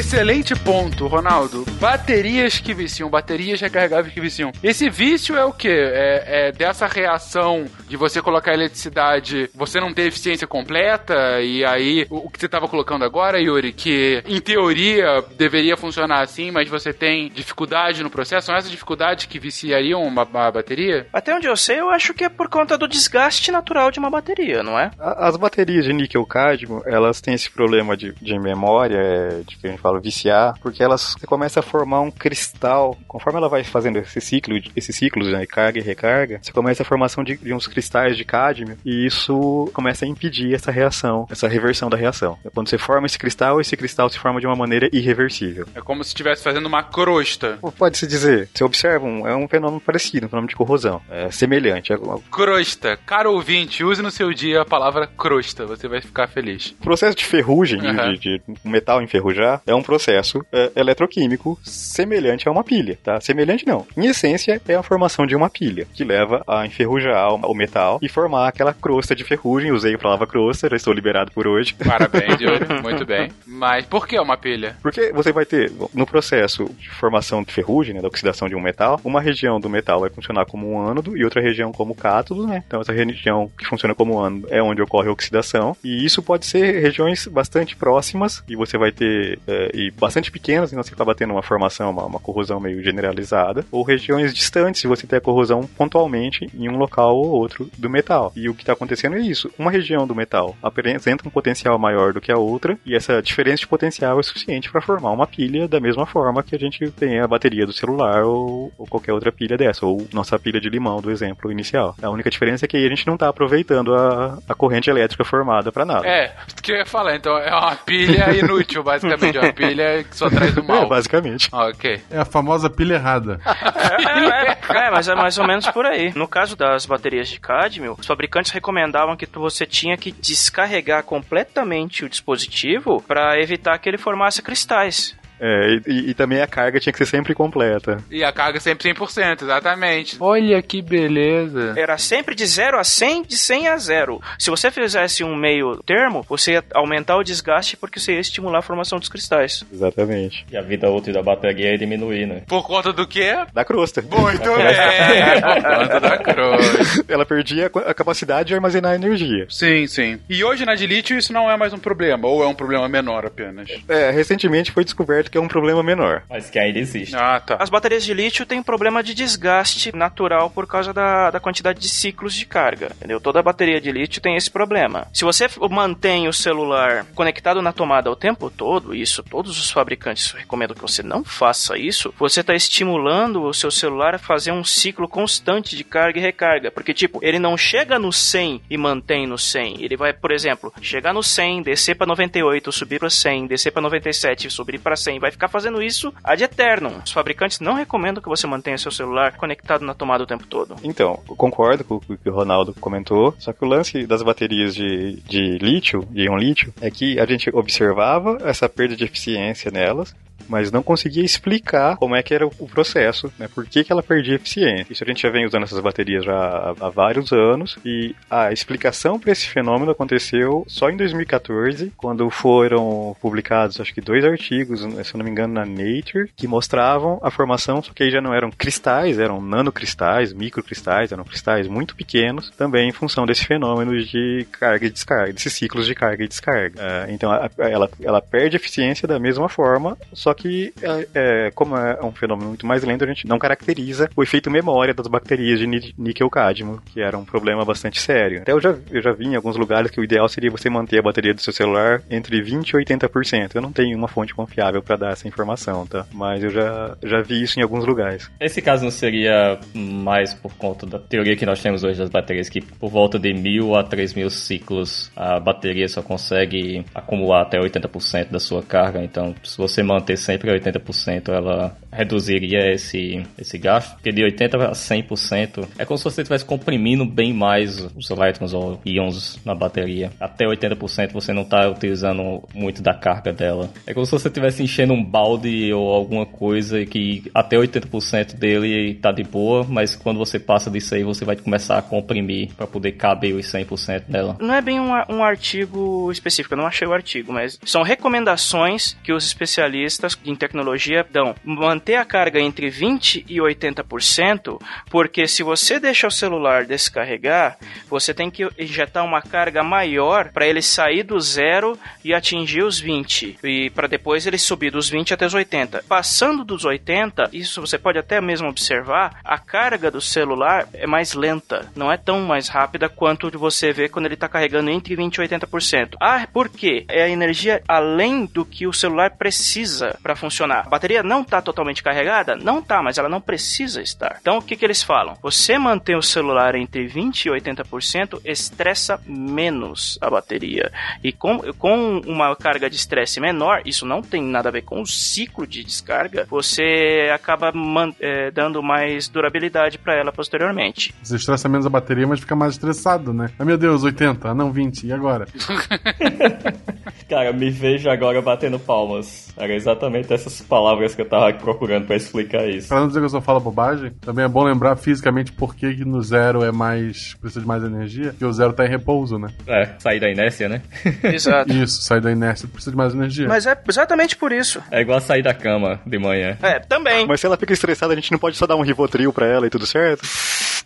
S3: Excelente ponto, Ronaldo. Baterias que viciam, baterias recarregáveis que viciam. Esse vício é o quê? É, é dessa reação de você colocar eletricidade, você não ter eficiência completa, e aí o, o que você estava colocando agora, Yuri, que em teoria deveria funcionar assim, mas você tem dificuldade no processo, são essas dificuldades que viciariam uma, uma bateria?
S4: Até onde eu sei, eu acho que é por conta do desgaste natural de uma bateria, não é?
S5: As baterias de níquel-cadmio, elas têm esse problema de, de memória, é, de que a gente fala viciar, porque elas você começa a formar um cristal. Conforme ela vai fazendo esse ciclo, esses ciclos né, carga e recarga, você começa a formação de, de uns cristais de cádmio e isso começa a impedir essa reação, essa reversão da reação. Quando você forma esse cristal, esse cristal se forma de uma maneira irreversível.
S3: É como se estivesse fazendo uma crosta.
S5: Pode-se dizer. Você observa, um, é um fenômeno parecido, um fenômeno de corrosão. É semelhante. É uma...
S3: Crosta. Caro ouvinte, use no seu dia a palavra crosta. Você vai ficar feliz.
S5: O processo de ferrugem,
S3: Uhum.
S5: de, de metal enferrujar, é um processo é, eletroquímico semelhante a uma pilha, tá? Semelhante não. Em essência, é a formação de uma pilha, que leva a enferrujar o metal e formar aquela crosta de ferrugem. Usei a palavra crosta, já estou liberado por hoje.
S3: Parabéns, Yuri. Muito bem. Mas por que uma pilha?
S5: Porque você vai ter, no processo de formação de ferrugem, né, da oxidação de um metal, uma região do metal vai funcionar como um ânodo e outra região como cátodo, né? Então essa região que funciona como ânodo é onde ocorre a oxidação. E isso pode ser regiões bastante próximas e você vai ter, é, e bastante pequenas, então você acaba tendo uma formação, uma, uma corrosão meio generalizada, ou regiões distantes, se você tem a corrosão pontualmente em um local ou outro do metal. E o que está acontecendo é isso. Uma região do metal apresenta um potencial maior do que a outra, e essa diferença de potencial é suficiente para formar uma pilha da mesma forma que a gente tem a bateria do celular ou, ou qualquer outra pilha dessa, ou nossa pilha de limão do exemplo inicial. A única diferença é que aí a gente não está aproveitando a, a corrente elétrica formada para nada.
S3: É, o que eu ia falar, então é uma pilha inútil, basicamente. É uma pilha que só traz o
S5: É,
S3: mal.
S5: basicamente.
S3: Ok.
S1: É a famosa pilha errada.
S4: É, é, é, mas é mais ou menos por aí. No caso das baterias de cádmio, os fabricantes recomendavam que tu- você tinha que descarregar completamente o dispositivo para evitar que ele formasse cristais.
S5: É, e, e também a carga tinha que ser sempre completa.
S3: E a carga sempre 100%, exatamente. Olha que beleza.
S4: Era sempre de 0 a 100, de 100 a 0. Se você fizesse um meio termo, você ia aumentar o desgaste porque você ia estimular a formação dos cristais.
S5: Exatamente.
S6: E a vida útil da bateria ia diminuir, né?
S3: Por conta do quê?
S5: Da crosta.
S3: Muito bem. Por conta da crosta.
S5: Ela perdia a capacidade de armazenar energia.
S3: Sim, sim. E hoje na de lítio isso não é mais um problema, ou é um problema menor apenas?
S5: É, recentemente foi descoberto que é um problema menor.
S6: Mas que ainda existe.
S3: Ah, tá.
S4: As baterias de lítio têm um problema de desgaste natural por causa da, da quantidade de ciclos de carga, entendeu? Toda bateria de lítio tem esse problema. Se você mantém o celular conectado na tomada o tempo todo, isso todos os fabricantes recomendam que você não faça isso, você está estimulando o seu celular a fazer um ciclo constante de carga e recarga, porque tipo, ele não chega no 100 e mantém no 100, ele vai, por exemplo, chegar no 100, descer para 98, subir para 100, descer para 97, subir para 100, vai ficar fazendo isso ad eternum. Os fabricantes não recomendam que você mantenha seu celular conectado na tomada o tempo todo.
S5: Então, concordo com o que o Ronaldo comentou, só que o lance das baterias de, de lítio, de íon lítio, é que a gente observava essa perda de eficiência nelas, mas não conseguia explicar como é que era o processo, né? Por que, que ela perdia eficiência. Isso a gente já vem usando essas baterias já há vários anos e a explicação para esse fenômeno aconteceu só em 2014, quando foram publicados, acho que dois artigos, se não me engano, na Nature, que mostravam a formação, só que aí já não eram cristais, eram nanocristais, microcristais, eram cristais muito pequenos, também em função desse fenômeno de carga e descarga, desses ciclos de carga e descarga. É, então a- ela, ela perde eficiência da mesma forma, só que é, é, como é um fenômeno muito mais lento, a gente não caracteriza o efeito memória das bacterias de níquel-cádmio, que era um problema bastante sério. Até eu já, eu já vi em alguns lugares que o ideal seria você manter a bateria do seu celular entre 20% e 80%. Eu não tenho uma fonte confiável para dar essa informação, tá? Mas eu já, já vi isso em alguns lugares.
S6: Esse caso não seria mais por conta da teoria que nós temos hoje das baterias, que por volta de mil a três mil ciclos a bateria só consegue acumular até 80% da sua carga. Então, se você manter sempre 80%, ela reduziria esse, esse gasto. Porque de 80% a 100% é como se você estivesse comprimindo bem mais os elétrons ou íons na bateria. Até 80% você não está utilizando muito da carga dela. É como se você estivesse enchendo um balde ou alguma coisa que até 80% dele tá de boa, mas quando você passa disso aí, você vai começar a comprimir para poder caber os 100% dela.
S4: Não é bem um, um artigo específico, eu não achei o artigo, mas são recomendações que os especialistas em tecnologia dão. Manter a carga entre 20% e 80%, porque se você deixa o celular descarregar, você tem que injetar uma carga maior para ele sair do zero e atingir os 20, e para depois ele subir dos 20 até os 80. Passando dos 80, isso você pode até mesmo observar, a carga do celular é mais lenta, não é tão mais rápida quanto você vê quando ele está carregando entre 20 e 80%. Ah, por quê? É a energia além do que o celular precisa para funcionar. A bateria não tá totalmente carregada? Não tá, mas ela não precisa estar. Então o que, que eles falam? Você manter o celular entre 20 e 80% estressa menos a bateria. E com, com uma carga de estresse menor, isso não tem nada a ver com o ciclo de descarga, você acaba é, dando mais durabilidade para ela posteriormente.
S1: Você estressa menos a bateria, mas fica mais estressado, né? Ah, meu Deus, 80, ah, não 20, e agora?
S6: Cara, me vejo agora batendo palmas. Era exatamente essas palavras que eu tava procurando para explicar isso.
S1: Pra não dizer que eu só falo bobagem, também é bom lembrar fisicamente por que, que no zero é mais. precisa de mais energia, porque o zero tá em repouso, né?
S6: É, sair da inércia, né?
S4: Exato.
S1: Isso, sair da inércia precisa de mais energia.
S4: Mas é exatamente por isso.
S6: É igual sair da cama de manhã.
S4: É, também.
S5: Mas se ela fica estressada, a gente não pode só dar um Rivotril pra ela e tudo certo?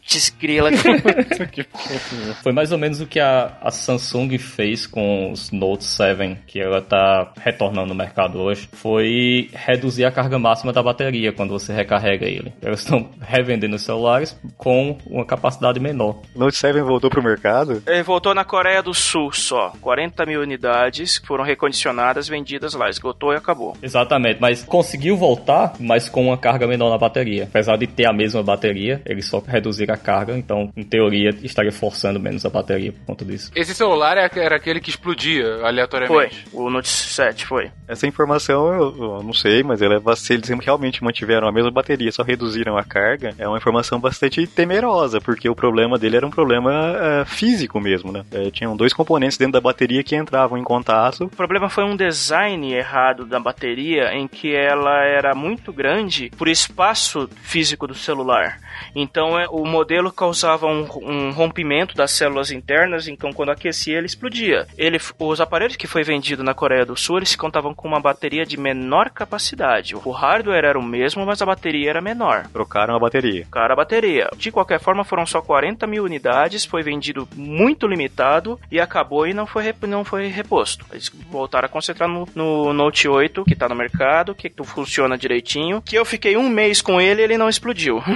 S4: Desgrila.
S6: Foi mais ou menos o que a, a Samsung fez com os Note 7, que ela tá retornando no mercado hoje, foi reduzir a carga máxima da bateria quando você recarrega ele. Elas estão revendendo os celulares com uma capacidade menor.
S5: Note 7 voltou pro mercado?
S4: Ele voltou na Coreia do Sul só. 40 mil unidades foram recondicionadas, vendidas lá. Esgotou e acabou.
S6: Exatamente, mas conseguiu voltar, mas com uma carga menor na bateria. Apesar de ter a mesma bateria, eles só reduziram a carga, então, em teoria, estaria forçando menos a bateria por conta disso.
S3: Esse celular é era aquele que explodia
S4: Foi.
S3: aleatoriamente.
S4: O Note 7 foi.
S5: Essa informação eu, eu não sei, mas ela, é se eles realmente mantiveram a mesma bateria, só reduziram a carga, é uma informação bastante temerosa, porque o problema dele era um problema é, físico mesmo, né? É, tinham dois componentes dentro da bateria que entravam em contato.
S4: O problema foi um design errado da bateria em que ela era muito grande por espaço físico do celular. Então é, o modelo causava um, um rompimento das células internas, então quando aquecia ele explodia. Ele, os aparelhos que foi vendido na Coreia do Sul, eles contavam com uma bateria de menor capacidade. O hardware era o mesmo, mas a bateria era menor.
S5: Trocaram a bateria.
S4: Cara, a bateria. De qualquer forma, foram só 40 mil unidades, foi vendido muito limitado e acabou e não foi, rep- não foi reposto. Eles voltaram a concentrar no, no Note 8, que tá no mercado, que funciona direitinho, que eu fiquei um mês com ele e ele não explodiu.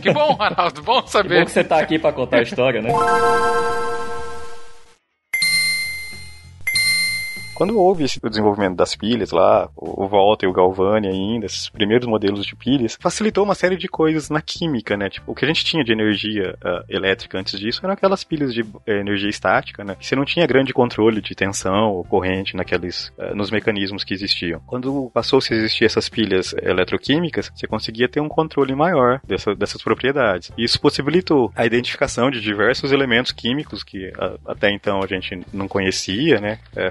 S3: Que bom, Ronaldo, bom
S6: Que
S3: saber.
S6: bom que você tá aqui pra contar a história, né?
S5: Quando houve esse- desenvolvimento das pilhas lá, o Volta e o Galvani ainda, esses primeiros modelos de pilhas, facilitou uma série de coisas na química, né? Tipo, o que a gente tinha de energia ah, elétrica antes disso eram aquelas pilhas de eh, energia estática, né? Você não tinha grande controle de tensão ou corrente naqueles, ah, nos mecanismos que existiam. Quando passou-se a existir essas pilhas eletroquímicas, você conseguia ter um controle maior dessa- dessas propriedades. Isso possibilitou a identificação de diversos elementos químicos que ah, até então a gente não conhecia, né? Eh,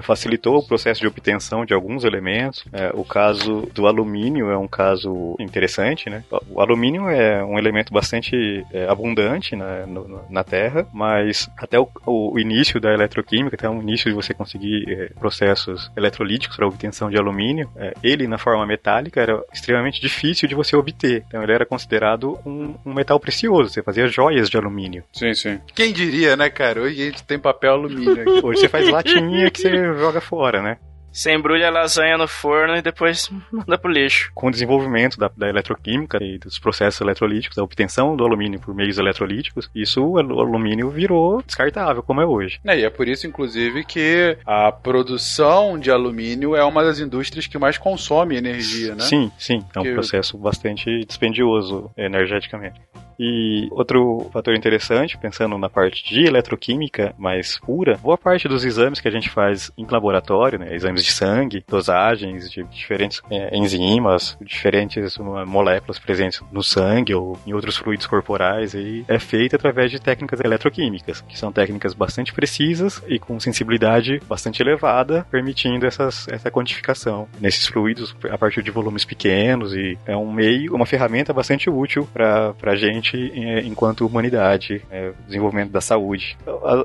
S5: facilitou o processo de obtenção de alguns elementos. Eh, o caso do alumínio é um caso interessante, né? O alumínio é um elemento bastante eh, abundante na, no- no- na Terra, mas até o, o início da eletroquímica, até o início de você conseguir eh, processos eletrolíticos para obtenção de alumínio, eh, ele na forma metálica era extremamente difícil de você obter. Então ele era considerado um, um metal precioso. Você fazia joias de alumínio.
S3: Sim, sim. Quem diria, né, cara? Hoje a gente tem papel alumínio aqui.
S5: Hoje você faz latinha que você joga fora, né?
S4: Você embrulha a lasanha no forno e depois manda pro lixo.
S5: com o desenvolvimento da, da eletroquímica e dos processos eletrolíticos, da obtenção do alumínio por meios eletrolíticos, isso o al- o alumínio virou descartável, como é hoje.
S3: É, e é por isso, inclusive, que a produção de alumínio é uma das indústrias que mais consome energia, né?
S5: Sim, sim, é um
S3: Que-
S5: processo bastante dispendioso energeticamente. E outro fator interessante, pensando na parte de eletroquímica mais pura, boa parte dos exames que a gente faz em laboratório, né, exames de sangue, dosagens de diferentes é, enzimas, diferentes uh, moléculas presentes no sangue ou em outros fluidos corporais, aí, é feita através de técnicas eletroquímicas, que são técnicas bastante precisas e com sensibilidade bastante elevada, permitindo essas, essa quantificação nesses fluidos a partir de volumes pequenos e é um meio, uma ferramenta bastante útil para a gente eh, enquanto humanidade, eh, desenvolvimento da saúde.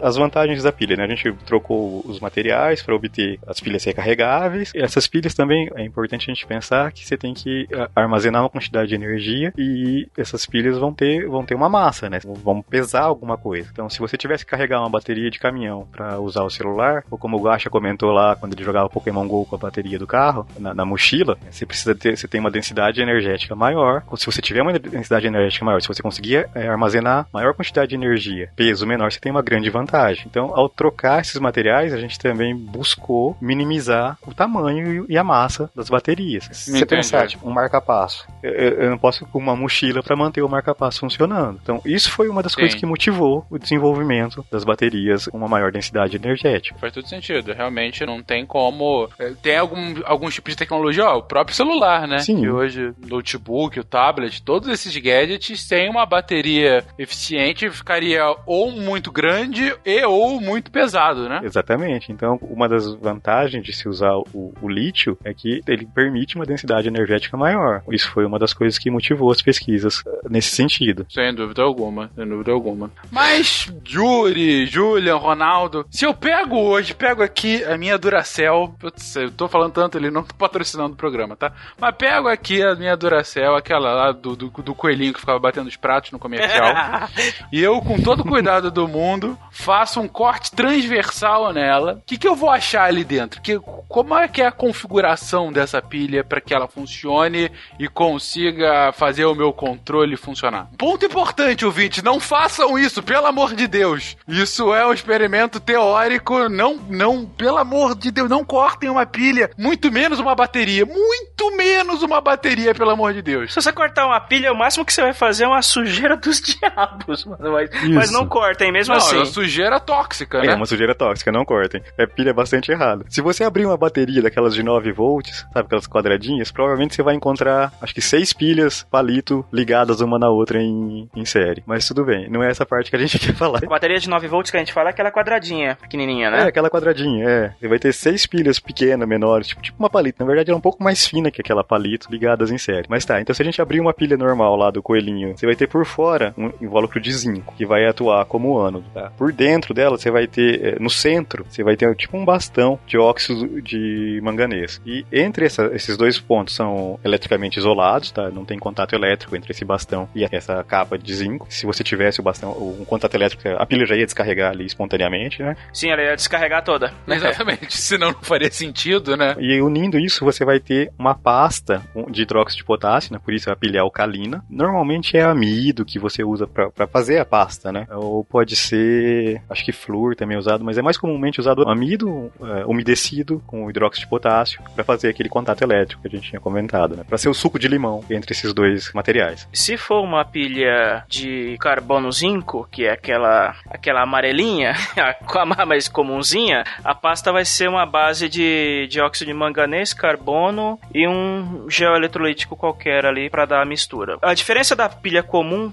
S5: As vantagens da pilha, né? A gente trocou os materiais para obter as pilhas recarregáveis. E essas pilhas também é importante a gente pensar que você tem que ah, armazenar uma quantidade de energia e essas pilhas vão ter, vão ter uma massa, né? Vão pesar alguma coisa. Então, se você tivesse que carregar uma bateria de caminhão para usar o celular, ou como o Gacha comentou lá quando ele jogava Pokémon GO com a bateria do carro, na, na mochila, você precisa ter, você tem uma densidade energética maior. Se você tiver uma densidade energética maior, se você conseguir é, armazenar maior quantidade de energia. Peso menor, você tem uma grande vantagem. Então, ao trocar esses materiais, a gente também buscou minimizar o tamanho e a massa das baterias. Se você pensar, tipo, um marca-passo, eu, eu- não posso com uma mochila para manter o marca-passo funcionando. Então, isso foi uma das
S3: Sim.
S5: coisas que motivou o desenvolvimento das baterias com uma maior densidade energética.
S3: Faz todo sentido. Realmente não tem como. é, Tem algum, alguns tipos de tecnologia, ó, o próprio celular, né?
S5: Sim.
S3: Que hoje, notebook, o tablet, todos esses gadgets têm uma bateria eficiente, ficaria ou muito grande e ou muito pesado, né?
S5: Exatamente. Então, uma das vantagens de se usar o, o lítio é que ele permite uma densidade energética maior. Isso foi uma das coisas que motivou as pesquisas eh, nesse sentido.
S3: Sem dúvida alguma, sem dúvida alguma. Mas, Yuri, Julian, Ronaldo, se eu pego hoje, pego aqui a minha Duracell, putz, eu tô falando tanto, ele não tá patrocinando o programa, tá? Mas pego aqui a minha Duracell, aquela lá do, do, do coelhinho que ficava batendo os pratos no comercial, e eu, com todo o cuidado do mundo, faço um corte transversal nela. O que, que eu vou achar ali dentro? Que, como é que é a configuração dessa pilha para que ela funcione e consiga fazer o meu controle funcionar? Ponto importante, ouvinte, não façam isso, pelo amor de Deus. Isso é um experimento teórico, não, não, pelo amor de Deus, não cortem uma pilha, muito menos uma bateria, muito menos uma bateria, pelo amor de Deus.
S4: Se você cortar uma pilha, o máximo que você vai fazer é uma sujeira dos diabos, mano. Mas, mas não cortem, mesmo
S3: Não,
S4: assim.
S3: é uma sujeira tóxica,
S5: É
S3: né?
S5: uma sujeira tóxica, não cortem. É pilha bastante errada. Se você abrir uma bateria daquelas de 9 volts, sabe aquelas quadradinhas, provavelmente você vai encontrar, acho que seis pilhas palito ligadas uma na outra em, em série. Mas tudo bem, não é essa parte que a gente quer falar.
S4: A bateria de 9 volts que a gente fala é aquela quadradinha, pequenininha,
S5: É,
S4: né?
S5: aquela quadradinha, é. Você vai ter seis pilhas pequenas, menores, tipo, tipo uma palito. Na verdade, ela é um pouco mais fina que aquela palito, ligadas em série. Mas tá, então se a gente abrir uma pilha normal lá do coelhinho, você vai ter por fora um invólucro de zinco, que vai atuar como ânodo, tá? Por dentro dela, você vai ter, eh, no centro, você vai ter tipo um bastão de óxido de manganês. E entre essa- esses dois pontos são eletricamente isolados, tá? Não tem contato elétrico entre esse bastão e essa capa de zinco. Se você tivesse o bastão, um contato elétrico, a pilha já ia descarregar ali espontaneamente, né?
S4: Sim, ela ia descarregar toda.
S3: Exatamente, senão não faria sentido, né?
S5: E unindo isso, você vai ter uma pasta de hidróxido de potássio, né? Por isso a pilha é alcalina. Normalmente é amido que você usa pra fazer a pasta, né? Ou pode ser, acho que flúor também é usado, mas é mais comumente usado amido é, umedecido com hidróxido de potássio pra fazer aquele contato elétrico que a gente tinha comentado, né? Pra ser o suco de limão entre esses dois materiais.
S4: Se for uma pilha de carbono zinco, que é aquela aquela amarelinha, a mais comunzinha, a pasta vai ser uma base de, de óxido de manganês, carbono e um gel eletrolítico qualquer ali para dar a mistura. A diferença da pilha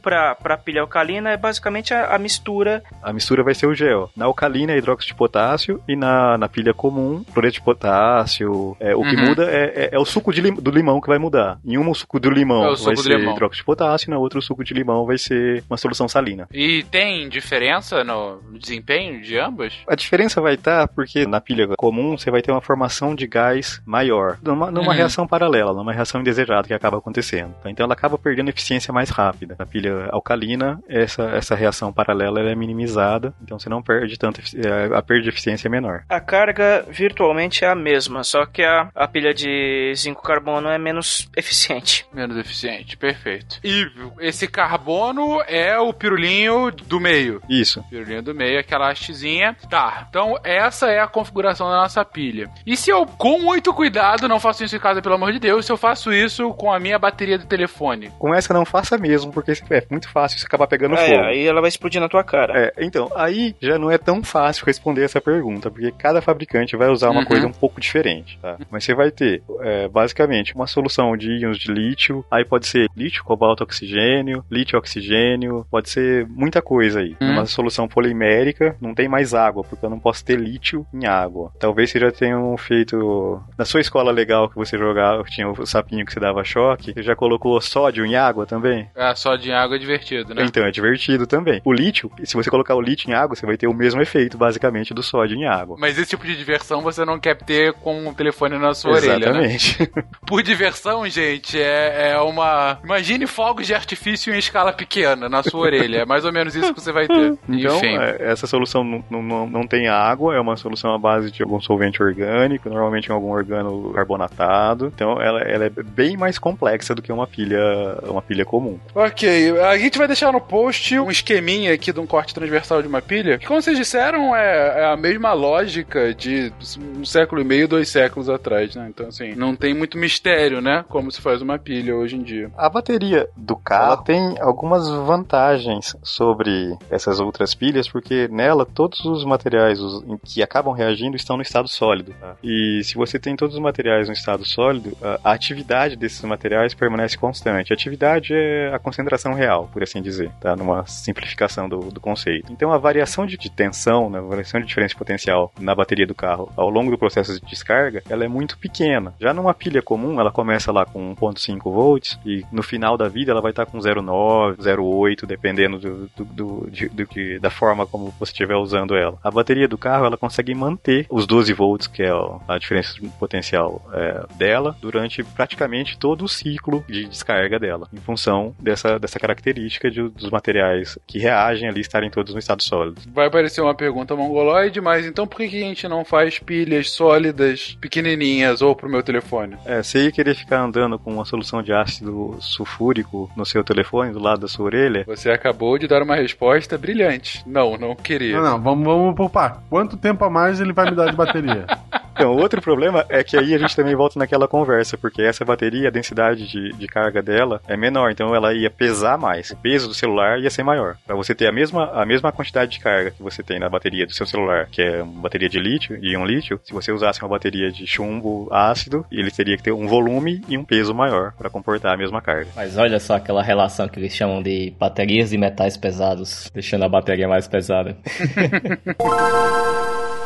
S4: para para pilha alcalina é basicamente a, a mistura.
S5: A mistura vai ser o gel. Na alcalina é hidróxido de potássio e na, na pilha comum, cloreto de potássio. É, o que
S3: Uhum.
S5: muda é, é- é o suco de lim- do limão que vai mudar. Em uma o suco do limão
S3: É suco
S5: vai
S3: do
S5: ser
S3: limão.
S5: hidróxido de potássio, na outra o suco de limão vai ser uma solução salina.
S3: E tem diferença no desempenho de ambas?
S5: A diferença vai estar porque na pilha comum você vai ter uma formação de gás maior, numa, numa
S3: Uhum.
S5: reação paralela, numa reação indesejada que acaba acontecendo. Tá? Então ela acaba perdendo eficiência mais rápida. Na pilha alcalina, essa, essa reação paralela ela é minimizada, então você não perde tanto, é, a perda de eficiência é menor.
S4: A carga virtualmente é a mesma, só que a, a pilha de zinco carbono é menos eficiente.
S3: Menos eficiente, perfeito. E esse carbono é o pirulinho do meio.
S5: Isso.
S3: Pirulinho do meio, aquela hastezinha. Tá, então essa é a configuração da nossa pilha. E se eu, com muito cuidado, não faço isso em casa, pelo amor de Deus, se eu faço isso com a minha bateria do telefone?
S5: Com essa não faça mesmo, porque é muito fácil você acabar pegando
S4: É,
S5: fogo.
S4: aí ela vai explodir na tua cara.
S5: É, então, aí já não é tão fácil responder essa pergunta, porque cada fabricante vai usar uma
S3: Uhum.
S5: coisa um pouco diferente, tá? Mas você vai ter, é, basicamente, uma solução de íons de lítio, aí pode ser lítio, cobalto, oxigênio, lítio, oxigênio, pode ser muita coisa aí.
S3: Uhum.
S5: Uma solução polimérica, não tem mais água, porque eu não posso ter lítio em água. Talvez vocês já tenham feito, na sua escola legal que você jogava, que tinha o sapinho que você dava choque, você já colocou sódio em água também?
S3: É, de água é divertido, né?
S5: Então, é divertido também. O lítio, se você colocar o lítio em água, você vai ter o mesmo efeito, basicamente, do sódio em água.
S3: Mas esse tipo de diversão você não quer ter com o telefone na sua orelha, né?
S5: Exatamente.
S3: Por diversão, gente, é, é uma. Imagine fogos de artifício em escala pequena na sua orelha. É mais ou menos isso que você vai ter.
S5: Então,
S3: Enfim.
S5: é, essa solução não, não- não, não tem água, é uma solução à base de algum solvente orgânico, normalmente em algum organo carbonatado. Então, ela, ela é bem mais complexa do que uma pilha, uma pilha comum.
S3: Ok, Ok, a gente vai deixar no post um esqueminha aqui de um corte transversal de uma pilha, que como vocês disseram, é, é a mesma lógica de um século e meio, dois séculos atrás, né? Então, assim, não tem muito mistério, né? Como se faz uma pilha hoje em dia.
S5: A bateria do carro tem algumas vantagens sobre essas outras pilhas, porque nela todos os materiais que acabam reagindo estão no estado sólido. tá? E se você tem todos os materiais no estado sólido, a- a atividade desses materiais permanece constante. A atividade é a concentração real, por assim dizer, tá? Numa simplificação do, do conceito. Então a variação de, de tensão, né, a variação de diferença de potencial na bateria do carro ao longo do processo de descarga, ela é muito pequena. Já numa pilha comum, ela começa lá com 1.5 volts e no final da vida ela vai estar com 0.9, 0.8, dependendo do, do, do, de- do que, da forma como você estiver usando ela. A bateria do carro, ela consegue manter os 12 volts, que é a diferença de potencial é, dela, durante praticamente todo o ciclo de descarga dela, em função dessa, dessa característica de- dos materiais que reagem ali estarem todos no estado sólido.
S3: Vai parecer uma pergunta mongoloide, mas então por que a gente não faz pilhas sólidas, pequenininhas, ou pro meu telefone?
S5: É, você ia querer ficar andando com uma solução de ácido sulfúrico no seu telefone, do lado da sua orelha?
S3: Você acabou de dar uma resposta brilhante. Não, não queria.
S1: Não, não, vamos, vamos poupar. Quanto tempo a mais ele vai me dar de bateria?
S5: Então, outro problema é que aí a gente também volta naquela conversa, porque essa bateria, a densidade de, de carga dela é menor, então ela ia pesar mais. O peso do celular ia ser maior. Para você ter a mesma, a mesma quantidade de carga que você tem na bateria do seu celular, que é uma bateria de lítio, e um lítio, se você usasse uma bateria de chumbo ácido, ele teria que ter um volume e um peso maior para comportar a mesma carga.
S6: Mas olha só aquela relação que eles chamam de baterias e metais pesados, deixando a bateria mais pesada.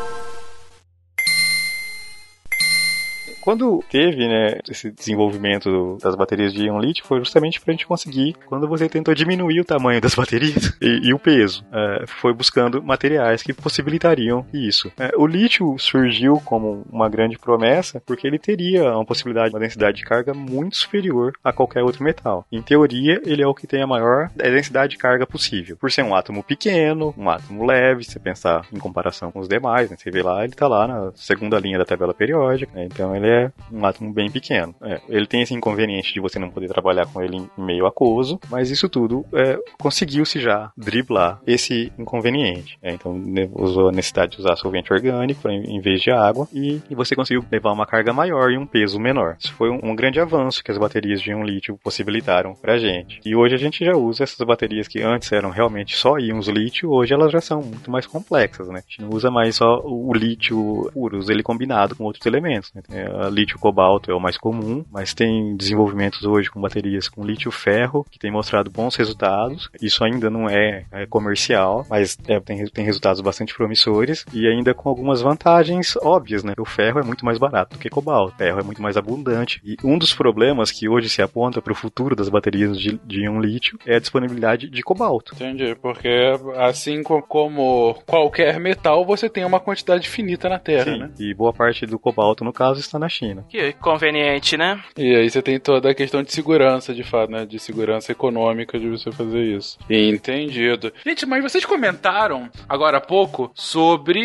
S5: Quando teve, né, esse desenvolvimento das baterias de íon lítio, foi justamente para a gente conseguir, quando você tentou diminuir o tamanho das baterias e, e o peso, é, foi buscando materiais que possibilitariam isso. É, o lítio surgiu como uma grande promessa porque ele teria uma possibilidade, uma densidade de carga muito superior a qualquer outro metal. Em teoria, ele é o que tem a maior densidade de carga possível. Por ser um átomo pequeno, um átomo leve, se você pensar em comparação com os demais, né, você vê lá, ele está lá na segunda linha da tabela periódica, né, então ele é um átomo bem pequeno. É, ele tem esse inconveniente de você não poder trabalhar com ele em meio aquoso, mas isso tudo é, conseguiu-se já driblar esse inconveniente. É, então né, usou a necessidade de usar solvente orgânico em vez de água e, e você conseguiu levar uma carga maior e um peso menor. Isso foi um, um grande avanço que as baterias de íon lítio possibilitaram pra gente. E hoje a gente já usa essas baterias que antes eram realmente só íons lítio, hoje elas já são muito mais complexas, né? A gente não usa mais só o lítio puro, usa ele combinado com outros elementos. Né? É, a lítio cobalto é o mais comum, mas tem desenvolvimentos hoje com baterias com lítio ferro que tem mostrado bons resultados. Isso ainda não é, é comercial, mas é, tem, tem resultados bastante promissores e ainda com algumas vantagens óbvias, né? O ferro é muito mais barato do que cobalto, o ferro é muito mais abundante. E um dos problemas que hoje se aponta para o futuro das baterias de, de íon lítio é a disponibilidade de cobalto.
S3: Entendi, porque assim co- como qualquer metal, você tem uma quantidade finita na Terra, né?
S5: E boa parte do cobalto, no caso, está na China.
S4: Que conveniente, né?
S3: E aí você tem toda a questão de segurança, de fato, né? De segurança econômica de você fazer isso. Entendido. Gente, mas vocês comentaram agora há pouco sobre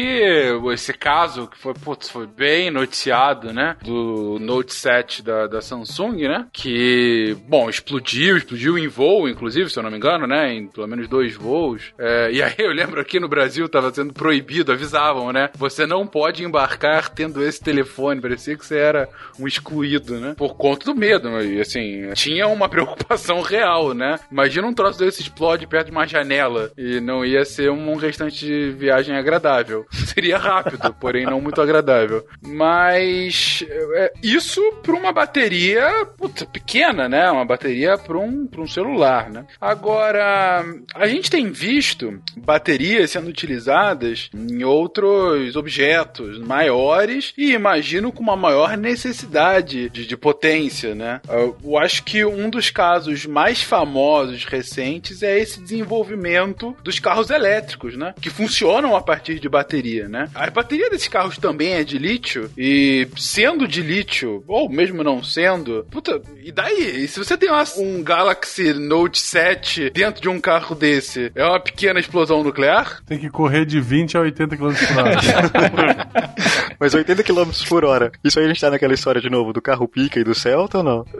S3: esse caso que foi, putz, foi bem noticiado, né? Do Note 7 da, da Samsung, né? Que, bom, explodiu, explodiu em voo, inclusive, se eu não me engano, né? Em pelo menos dois voos. É, e aí eu lembro aqui no Brasil tava sendo proibido, avisavam, né? Você não pode embarcar tendo esse telefone. Parecia que você era um excluído, né? Por conta do medo? E assim, tinha uma preocupação real, né? Imagina um troço desse explode perto de uma janela e não ia ser um restante de viagem agradável. Seria rápido, porém não muito agradável. Mas é, isso para uma bateria puta, pequena, né? Uma bateria para um, pra um celular, né? Agora, a gente tem visto baterias sendo utilizadas em outros objetos maiores e imagino com uma maior necessidade de, de potência, né? Eu acho que um dos casos mais famosos recentes é esse desenvolvimento dos carros elétricos, né? Que funcionam a partir de bateria, né? A bateria desses carros também é de lítio e sendo de lítio, ou mesmo não sendo, puta, e daí? E se você tem uma- um Galaxy Note 7 dentro de um carro desse, é uma pequena explosão nuclear?
S1: Tem que correr de 20 a 80 km por hora.
S5: Mas 80 km por hora. Isso aí a gente tá naquela história de novo do carro pica e do Celta ou não?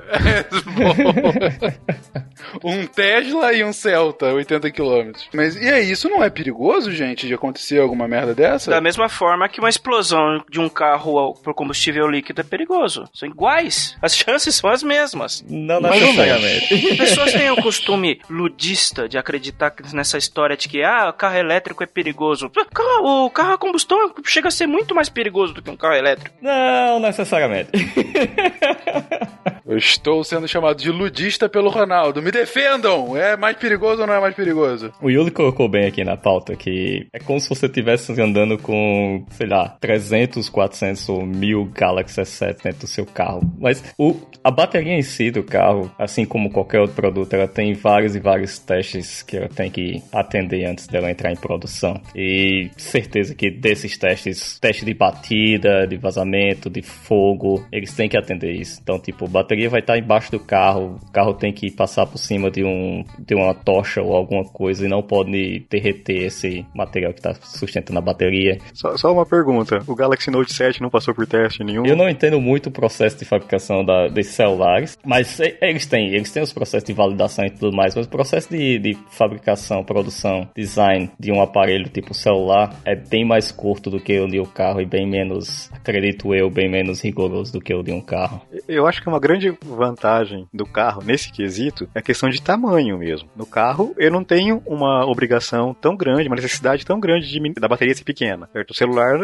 S3: um Tesla e um Celta, 80 km. Mas e aí, isso não é perigoso, gente, de acontecer alguma merda dessa?
S4: Da mesma forma que uma explosão de um carro por combustível líquido é perigoso. São iguais. As chances são as mesmas.
S9: Não necessariamente.
S4: As pessoas têm o costume ludista de acreditar nessa história de que ah, o carro elétrico é perigoso. O carro, o carro a combustão chega a ser muito mais perigoso do que um carro elétrico.
S9: Não necessariamente.
S3: Eu estou sendo chamado de ludista pelo Ronaldo. Me defendam! É mais perigoso ou não é mais perigoso?
S9: O Yuli colocou bem aqui na pauta que é como se você estivesse andando com, sei lá, 300, 400 ou 1000 Galaxy S7 dentro do seu carro. Mas o, a bateria em si do carro, assim como qualquer outro produto, ela tem vários e vários testes que ela tem que atender antes dela entrar em produção. E certeza que desses testes, teste de batida, de vazamento, de fogo, eles têm que atender isso. Então, tipo, a bateria vai estar embaixo do carro, o carro tem que passar por cima de, um, de uma tocha ou alguma coisa e não pode derreter esse material que está sustentando a bateria.
S5: Só, só uma pergunta: o Galaxy Note 7 não passou por teste nenhum?
S9: Eu não entendo muito o processo de fabricação da, desses celulares, mas eles têm, eles têm os processos de validação e tudo mais, mas o processo de, de fabricação, produção, design de um aparelho tipo celular é bem mais curto do que o de um carro e bem menos, acredito eu, bem menos rigoroso do que o de um carro.
S5: Eu acho que uma grande vantagem do carro nesse quesito é a questão de tamanho mesmo. No carro, eu não tenho uma obrigação tão grande, uma necessidade tão grande de, da bateria ser pequena. Certo? O celular,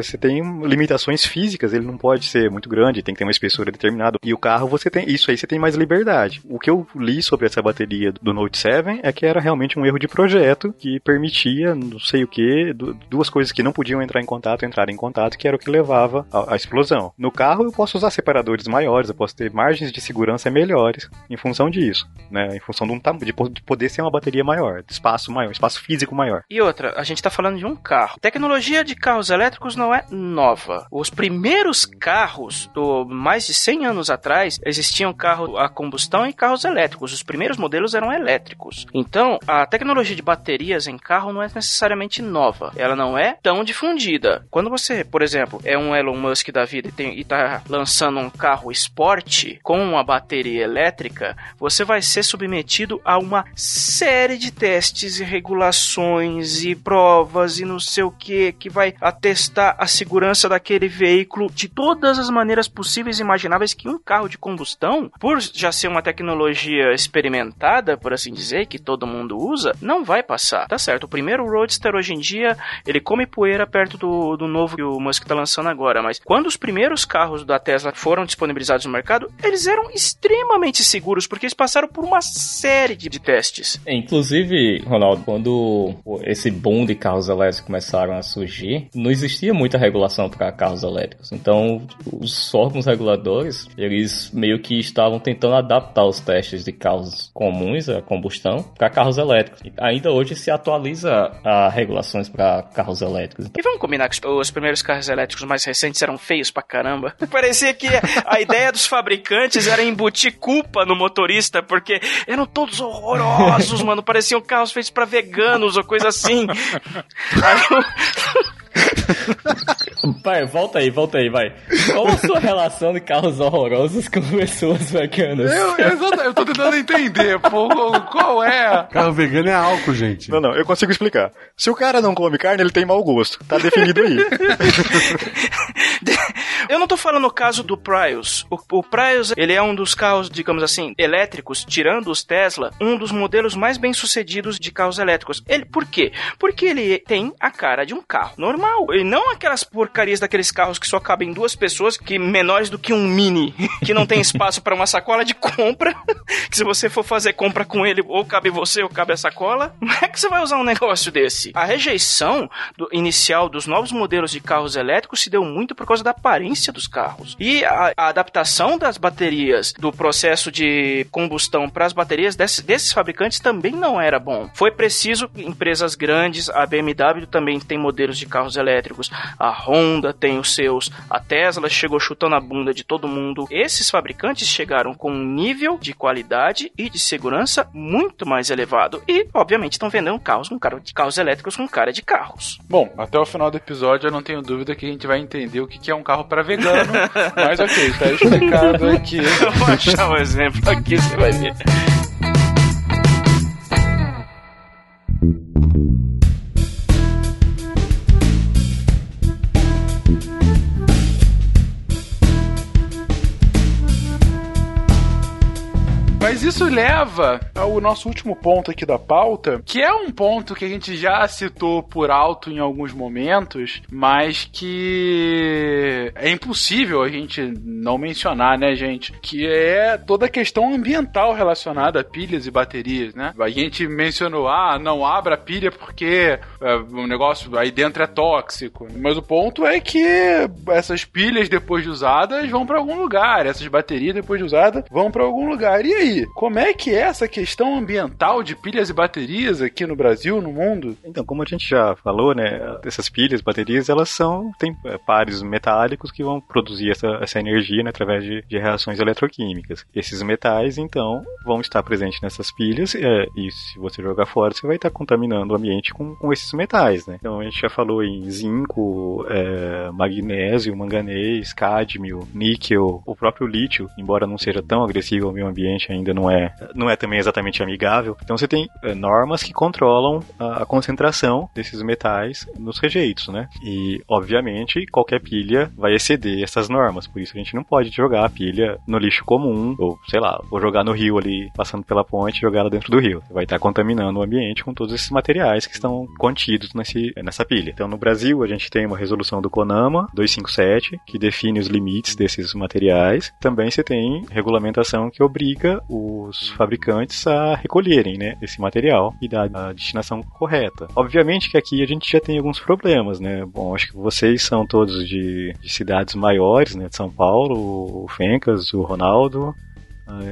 S5: você tem limitações físicas, ele não pode ser muito grande, tem que ter uma espessura determinada. E o carro, você tem isso aí, você tem mais liberdade. O que eu li sobre essa bateria do Note 7 é que era realmente um erro de projeto que permitia, não sei o que, duas coisas que não podiam entrar em contato, entrarem em contato, que era o que levava à, explosão. No carro, eu posso usar separadores maiores, eu posso ter margens de segurança melhores em função disso, né? Em função de, um, de po- de poder ser uma bateria maior, espaço maior, espaço físico maior.
S4: E outra, a gente tá falando de um carro. Tecnologia de carros elétricos não é nova. Os primeiros carros, do mais de 100 anos atrás, existiam carros a combustão e carros elétricos. Os primeiros modelos eram elétricos. Então, a tecnologia de baterias em carro não é necessariamente nova. Ela não é tão difundida. Quando você, por exemplo, é um Elon Musk da vida e, tem, e tá lançando um carro esporte com uma bateria elétrica, você vai ser submetido a uma série de testes e regulações e provas e não sei o que que vai atestar a segurança daquele veículo de todas as maneiras possíveis e imagináveis que um carro de combustão, por já ser uma tecnologia experimentada, por assim dizer, que todo mundo usa, não vai passar. Tá certo, o primeiro Roadster hoje em dia, ele come poeira perto do, do novo que o Musk tá lançando agora, mas quando os primeiros carros da Tesla foram disponibilizados no mercado, eles eram extremamente seguros, porque eles passaram por uma série de, de testes.
S9: É, Inclusive, Ronaldo, quando esse boom de carros elétricos começaram a surgir, não existia muita regulação para carros elétricos. Então, os órgãos reguladores, eles meio que estavam tentando adaptar os testes de carros comuns a combustão para carros elétricos. E ainda hoje se atualiza a regulações para carros elétricos. Então,
S4: E vamos combinar que os- os primeiros carros elétricos mais recentes eram feios pra caramba. Parecia que a ideia dos fabricantes era embutir culpa no motorista, porque eram todos horrorosos, mano. Pareciam carros feitos pra veganos ou coisa assim. Aí eu-
S9: Pai, volta aí, volta aí, vai. Qual a sua relação de carros horrorosos com pessoas veganas?
S3: Eu, exato, eu tô tentando entender, pô, qual é?
S1: Carro vegano é álcool, gente.
S5: Não, não, eu consigo explicar. Se o cara não come carne, ele tem mau gosto. Tá definido aí.
S4: Eu não tô falando no caso do Prius. O, o Prius, ele é um dos carros, digamos assim, elétricos, tirando os Tesla, um dos modelos mais bem sucedidos de carros elétricos. Ele, por quê? Porque ele tem a cara de um carro normal. E não aquelas porcarias daqueles carros que só cabem duas pessoas, que menores do que um mini, que não tem espaço para uma sacola de compra. que se você for fazer compra com ele, ou cabe você ou cabe a sacola. Como é que você vai usar um negócio desse? A rejeição do- inicial dos novos modelos de carros elétricos se deu muito por causa da aparência dos carros. E a, a adaptação das baterias, do processo de combustão para as baterias desse, desses fabricantes também não era bom. Foi preciso empresas grandes, a BMW também tem modelos de carros elétricos, a Honda tem os seus, a Tesla chegou chutando a bunda de todo mundo. Esses fabricantes chegaram com um nível de qualidade e de segurança muito mais elevado e, obviamente, estão vendendo carros com cara de carros elétricos com cara de carros.
S3: Bom, até o final do episódio eu não tenho dúvida que a gente vai entender o que é um carro para vegano, mas ok, tá explicado aqui.
S4: Vou achar um exemplo aqui, você vai ver.
S3: Mas isso leva ao nosso último ponto aqui da pauta, que é um ponto que a gente já citou por alto em alguns momentos, mas que é impossível a gente não mencionar, né, gente? Que é toda a questão ambiental relacionada a pilhas e baterias, né? A gente mencionou, ah, não abra a pilha porque é, o negócio aí dentro é tóxico. Mas o ponto é que essas pilhas depois de usadas vão para algum lugar, essas baterias depois de usadas vão para algum lugar. E aí, como é que é essa questão ambiental de pilhas e baterias aqui no Brasil, no mundo?
S5: Então, como a gente já falou, né, essas pilhas, baterias, elas são tem é, pares metálicos que vão produzir essa, essa energia né, através de, de, reações eletroquímicas. Esses metais, então, vão estar presentes nessas pilhas é, e se você jogar fora, você vai estar contaminando o ambiente com, com esses metais, né? Então, a gente já falou em zinco, é, magnésio, manganês, cádmio, níquel, o próprio lítio, embora não seja tão agressivo ao meio ambiente ainda não é, não é também exatamente amigável. Então você tem é, normas que controlam a, concentração desses metais nos rejeitos, né? E, obviamente, qualquer pilha vai exceder essas normas, por isso a gente não pode jogar a pilha no lixo comum, ou sei lá, vou jogar no rio ali, passando pela ponte jogar ela dentro do rio. Vai estar contaminando o ambiente com todos esses materiais que estão contidos nesse, nessa pilha. Então, no Brasil, a gente tem uma resolução do CONAMA 257 que define os limites desses materiais. Também você tem regulamentação que obriga os fabricantes a recolherem né, esse material e dar a destinação correta. Obviamente que aqui a gente já tem alguns problemas, né? Bom, acho que vocês são todos de, de cidades maiores, né? De São Paulo, o Fencas, o Ronaldo,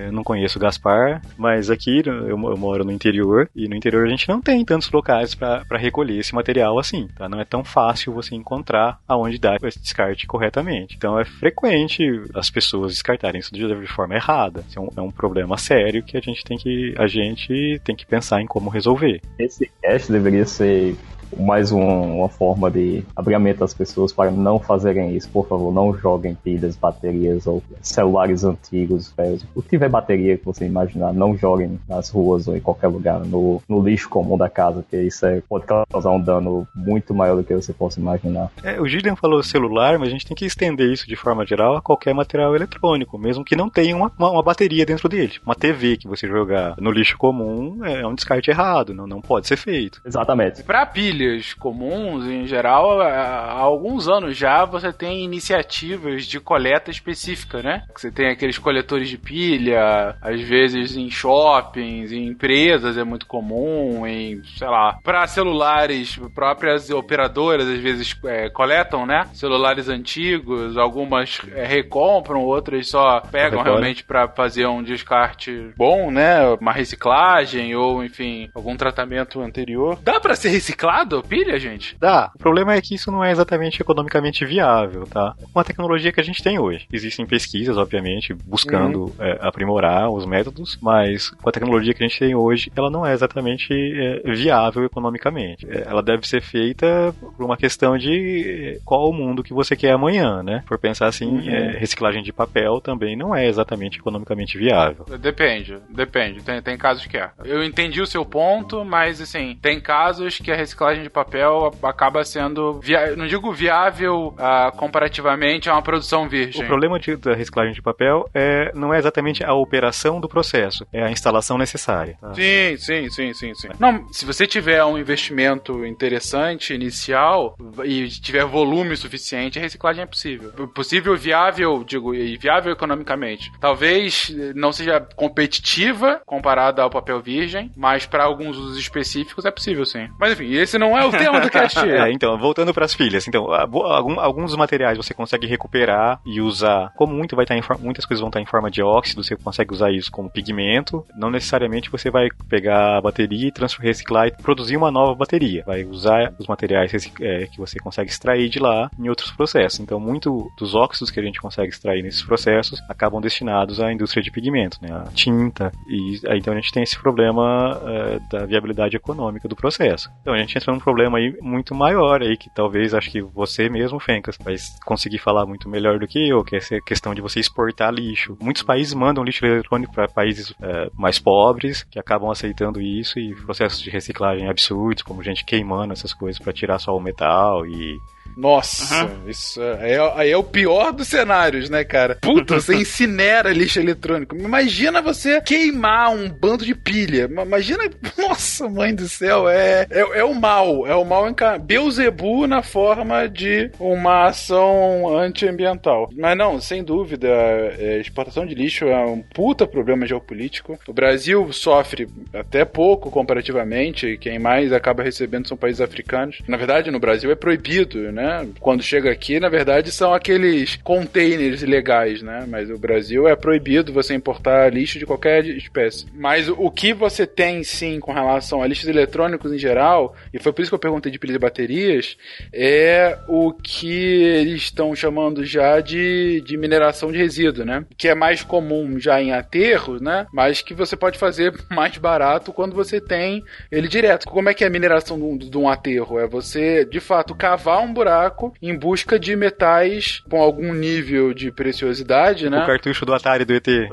S5: eu não conheço Gaspar, mas aqui eu, eu, moro no interior e no interior a gente não tem tantos locais para recolher esse material assim, tá? Não é tão fácil você encontrar aonde dar esse descarte corretamente. Então é frequente as pessoas descartarem isso de forma errada. Isso é um, é um problema sério que a gente tem que a gente tem que pensar em como resolver.
S9: Esse cast deveria ser mais um, uma forma de abrimento às pessoas para não fazerem isso. Por favor, não joguem pilhas, baterias ou celulares antigos, velhos. O que tiver bateria que você imaginar, não joguem nas ruas ou em qualquer lugar, no, no lixo comum da casa, porque isso é, pode causar um dano muito maior do que você possa imaginar.
S5: É, o Gideon falou celular, mas a gente tem que estender isso de forma geral a qualquer material eletrônico, mesmo que não tenha uma, uma, uma bateria dentro dele. Uma TV que você jogar no lixo comum é um descarte errado, não, não pode ser feito.
S9: Exatamente.
S3: Para pilha pilhas comuns, em geral, há alguns anos já você tem iniciativas de coleta específica, né? Você tem aqueles coletores de pilha, às vezes em shoppings, em empresas é muito comum, em, sei lá, para celulares, próprias operadoras às vezes é, coletam, né? Celulares antigos, algumas é, recompram, outras só pegam realmente para fazer um descarte bom, né? Uma reciclagem ou, enfim, algum tratamento anterior. Dá para ser reciclado? Pilha, gente?
S5: Dá. O problema é que isso não é exatamente economicamente viável, tá? Com a tecnologia que a gente tem hoje. Existem pesquisas, obviamente, buscando uhum. é, aprimorar os métodos, mas com a tecnologia que a gente tem hoje, ela não é exatamente é, viável economicamente. É, ela deve ser feita por uma questão de é, qual o mundo que você quer amanhã, né? Por pensar assim, uhum. É, reciclagem de papel também não é exatamente economicamente viável.
S3: Depende, depende. Tem, tem casos que é. Eu entendi o seu ponto, mas assim, tem casos que a reciclagem de papel acaba sendo, via... não digo viável uh, comparativamente a uma produção virgem.
S5: O problema de, da reciclagem de papel é, não é exatamente a operação do processo, é a instalação necessária.
S3: Tá? Sim, sim, sim, sim, sim. Não, se você tiver um investimento interessante, inicial, e tiver volume suficiente, a reciclagem é possível. Possível, viável, digo, e viável economicamente. Talvez não seja competitiva comparada ao papel virgem, mas para alguns usos específicos é possível, sim. Mas enfim, esse não não é o tema do cast.
S5: É, então, voltando para as pilhas. Então, algum, alguns materiais você consegue recuperar e usar. Como muito vai estar em, muitas coisas vão estar em forma de óxido, você consegue usar isso como pigmento. Não necessariamente você vai pegar a bateria e reciclar e produzir uma nova bateria. Vai usar os materiais é, que você consegue extrair de lá em outros processos. Então, muito dos óxidos que a gente consegue extrair nesses processos acabam destinados à indústria de pigmento, né? A tinta. E então a gente tem esse problema uh, da viabilidade econômica do processo. Então a gente entra num problema aí muito maior aí, que talvez acho que você mesmo, Fencas, vai conseguir falar muito melhor do que eu, que é essa questão de você exportar lixo. Muitos países mandam lixo eletrônico para países uh, mais pobres, que acabam aceitando isso e processos de reciclagem absurdos, como gente queimando essas coisas para tirar só o metal e
S3: nossa, uhum. isso é, aí é o pior dos cenários, né, cara? Puta, você incinera lixo eletrônico. Imagina você queimar um bando de pilha. Imagina, nossa, mãe do céu, é, é, é o mal. É o mal encarnado. Beuzebu na forma de uma ação antiambiental. Mas não, sem dúvida, é, exportação de lixo é um puta problema geopolítico. O Brasil sofre até pouco comparativamente. Quem mais acaba recebendo são países africanos. Na verdade, no Brasil é proibido, né? Né? Quando chega aqui, na verdade, são aqueles containers legais, né? Mas o Brasil é proibido você importar lixo de qualquer espécie. Mas o que você tem, sim, com relação a lixos eletrônicos em geral, e foi por isso que eu perguntei de pilhas e baterias, é o que eles estão chamando já de, de mineração de resíduo, né? Que é mais comum já em aterros, né? Mas que você pode fazer mais barato quando você tem ele direto. Como é que é a mineração de um aterro? É você, de fato, cavar um buraco buraco em busca de metais com algum nível de preciosidade, né?
S5: O cartucho do Atari do ET. É.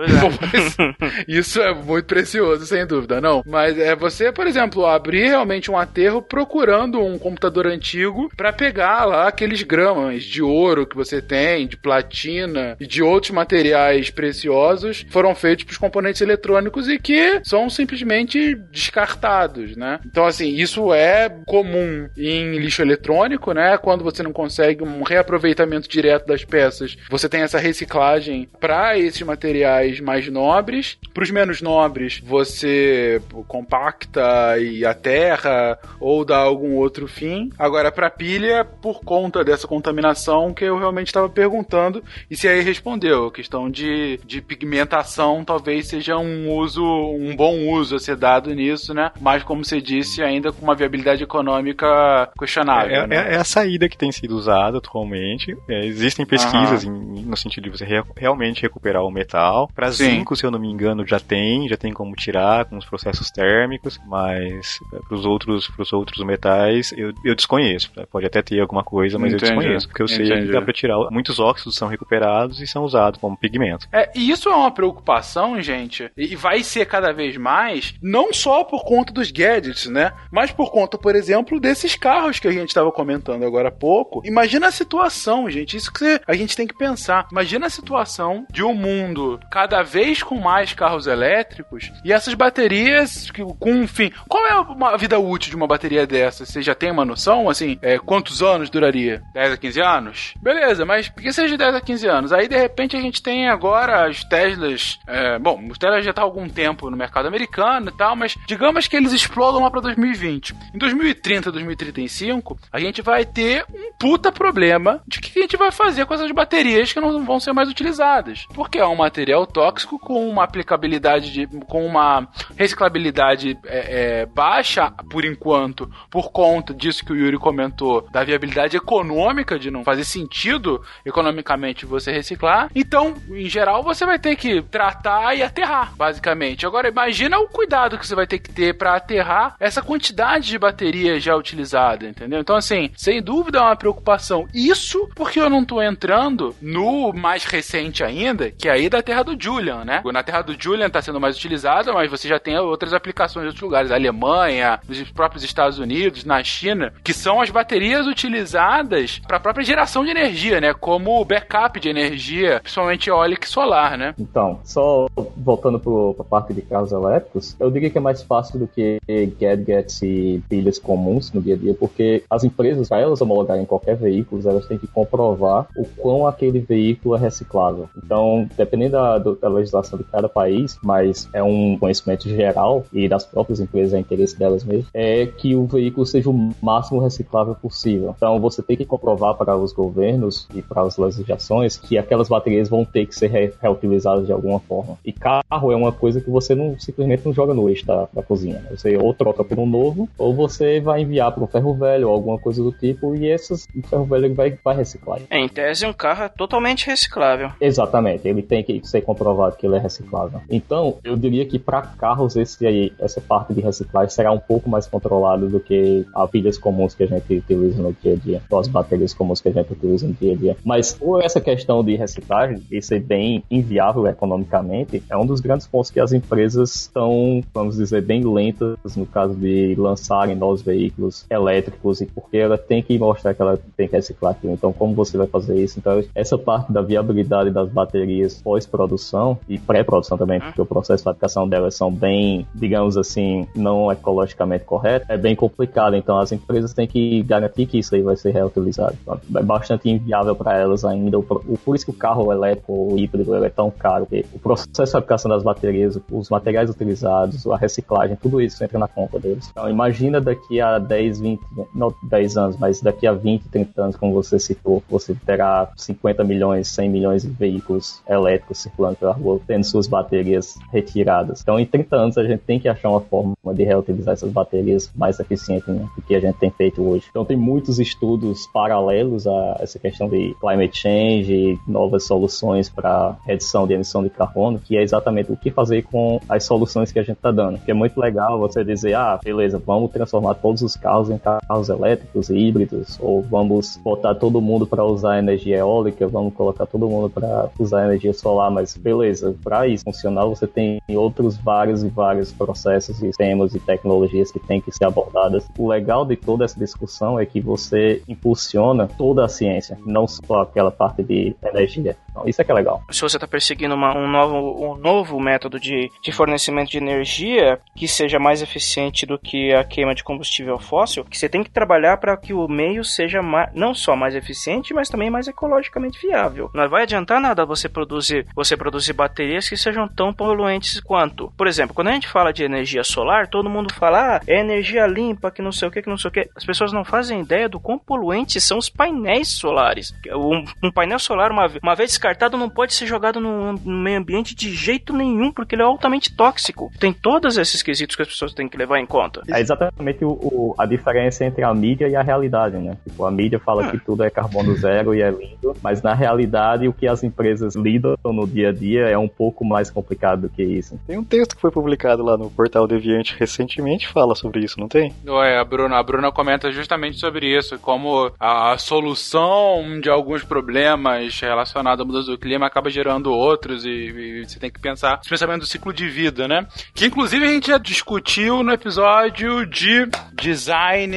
S3: Isso é muito precioso, sem dúvida, não. Mas é você, por exemplo, abrir realmente um aterro procurando um computador antigo para pegar lá aqueles gramas de ouro que você tem, de platina e de outros materiais preciosos foram feitos para os componentes eletrônicos e que são simplesmente descartados, né? Então, assim, isso é comum em lixo eletrônico, né? Quando você não consegue um reaproveitamento direto das peças, você tem essa reciclagem para esses materiais mais nobres. Para os menos nobres, você compacta e aterra ou dá algum outro fim. Agora, para pilha, por conta dessa contaminação que eu realmente estava perguntando, e se aí respondeu, a questão de, de pigmentação talvez seja um uso, um bom uso a ser dado nisso, né? Mas, como você disse, ainda com uma viabilidade econômica questionável.
S5: É,
S3: né?
S5: é, é a saída que tem sido usado atualmente. É, existem pesquisas em, no sentido de você re, realmente recuperar o metal. Para zinco, se eu não me engano, já tem, já tem como tirar com os processos térmicos, mas é, para os outros, pros outros metais eu, eu desconheço. Pode até ter alguma coisa, mas Entendi. eu desconheço. Porque eu sei Entendi. que dá para tirar. Muitos óxidos são recuperados e são usados como pigmento.
S3: É, e isso é uma preocupação, gente, e vai ser cada vez mais, não só por conta dos gadgets, né? Mas por conta, por exemplo, desses carros que a gente estava comentando agora há pouco. Imagina a situação, gente. Isso que a gente tem que pensar. Imagina a situação de um mundo cada vez com mais carros elétricos e essas baterias com um fim. Qual é a vida útil de uma bateria dessa? Você já tem uma noção? Assim, é, quantos anos duraria? 10 a 15 anos? Beleza, mas por que seja de 10 a 15 anos? Aí de repente a gente tem agora as Teslas. É, bom, os Teslas já estão tá há algum tempo no mercado americano e tal, mas digamos que eles explodam lá para 2020. Em 2030, 2035, a gente vai ter um puta problema de que a gente vai fazer com essas baterias que não vão ser mais utilizadas. Porque é um material tóxico com uma aplicabilidade, de, com uma reciclabilidade é, é, baixa por enquanto, por conta disso que o Yuri comentou, da viabilidade econômica de não fazer sentido economicamente você reciclar. Então, em geral, você vai ter que tratar e aterrar, basicamente. Agora, imagina o cuidado que você vai ter que ter para aterrar essa quantidade de bateria já utilizada, entendeu? Então, assim, sem dúvida é uma preocupação. Isso porque eu não tô entrando no mais recente ainda, que é aí da Terra do Julian, né? Na Terra do Julian tá sendo mais utilizada, mas você já tem outras aplicações em outros lugares, a Alemanha, nos próprios Estados Unidos, na China, que são as baterias utilizadas para a própria geração de energia, né? Como backup de energia, principalmente eólica e solar, né?
S9: Então, só voltando para a parte de carros elétricos, eu diria que é mais fácil do que gadgets e pilhas comuns no dia a dia, porque as empresas, elas homologarem qualquer veículo, elas têm que comprovar o quão aquele veículo é reciclável. Então, dependendo da, da legislação de cada país, mas é um conhecimento geral e das próprias empresas, é interesse delas mesmo, é que o veículo seja o máximo reciclável possível. Então, você tem que comprovar para os governos e para as legislações que aquelas baterias vão ter que ser re reutilizadas de alguma forma. E carro é uma coisa que você não simplesmente não joga no eixo da, da cozinha. Né? Você ou troca por um novo, ou você vai enviar para um ferro velho ou alguma coisa do tipo, e essas, o ferro velho vai, vai reciclar.
S4: É, em tese, um carro é totalmente reciclável.
S9: Exatamente, ele tem que ser comprovado que ele é reciclável. Então, eu diria que para carros esse aí, essa parte de reciclagem será um pouco mais controlada do que as pilhas comuns que a gente utiliza no dia a dia, ou as baterias comuns que a gente utiliza no dia a dia. Mas por essa questão de reciclagem e ser bem inviável economicamente, é um dos grandes pontos que as empresas estão, vamos dizer, bem lentas no caso de lançarem novos veículos elétricos e porque ela tem que mostrar que ela tem que reciclar aquilo. Então, como você vai fazer isso? Então, essa parte da viabilidade das baterias pós-produção e pré-produção também, porque o processo de fabricação delas são bem, digamos assim, não ecologicamente correto, é bem complicado. Então, as empresas têm que garantir que isso aí vai ser reutilizado. Então, é bastante inviável para elas ainda. Por isso que o carro elétrico ou híbrido é tão caro, o processo de fabricação das baterias, os materiais utilizados, a reciclagem, tudo isso entra na conta deles. Então, imagina daqui a 10, 20, não 10 anos, mas daqui a 20, 30 anos, como você citou, você terá 50 milhões, 100 milhões de veículos elétricos circulando pela rua, tendo suas baterias retiradas. Então, em 30 anos, a gente tem que achar uma forma de reutilizar essas baterias mais eficiente né, do que a gente tem feito hoje. Então, tem muitos estudos paralelos a essa questão de climate change e novas soluções para redução de emissão de carbono, que é exatamente o que fazer com as soluções que a gente está dando. Que é muito legal você dizer, ah, beleza, vamos transformar todos os carros em carros elétricos e híbridos, ou vamos botar todo mundo para usar energia eólica, vamos colocar todo mundo para usar energia solar, mas beleza, para isso funcionar você tem outros vários e vários processos, sistemas e tecnologias que tem que ser abordadas. O legal de toda essa discussão é que você impulsiona toda a ciência, não só aquela parte de energia. Então, isso é que é legal.
S4: Se você está perseguindo uma, um, novo, um novo método de, de fornecimento de energia que seja mais eficiente do que a queima de combustível fóssil, que você tem que trabalhar para que o meio seja mais, não só mais eficiente, mas também mais ecologicamente viável. Não vai adiantar nada você produzir, você produzir baterias que sejam tão poluentes quanto. Por exemplo, quando a gente fala de energia solar, todo mundo fala, ah, é energia limpa, que não sei o que, que não sei o que. As pessoas não fazem ideia do quão poluentes são os painéis solares. Um, um painel solar, uma, uma vez descartado, não pode ser jogado no, no meio ambiente de jeito nenhum, porque ele é altamente tóxico. Tem todos esses quesitos que as pessoas têm que levar em conta.
S9: É exatamente o, o, a diferença entre a mídia e a realidade, né? Tipo, a mídia fala que tudo é carbono zero e é lindo, mas na realidade o que as empresas lidam no dia a dia é um pouco mais complicado do que isso.
S5: Tem um texto que foi publicado lá no portal Deviante recentemente fala sobre isso, não tem?
S3: É, a Bruna, a Bruna comenta justamente sobre isso, como a solução de alguns problemas relacionados à mudança do clima acaba gerando outros e, e você tem que pensar esse pensamento do ciclo de vida, né? Que inclusive a gente já discutiu no episódio de design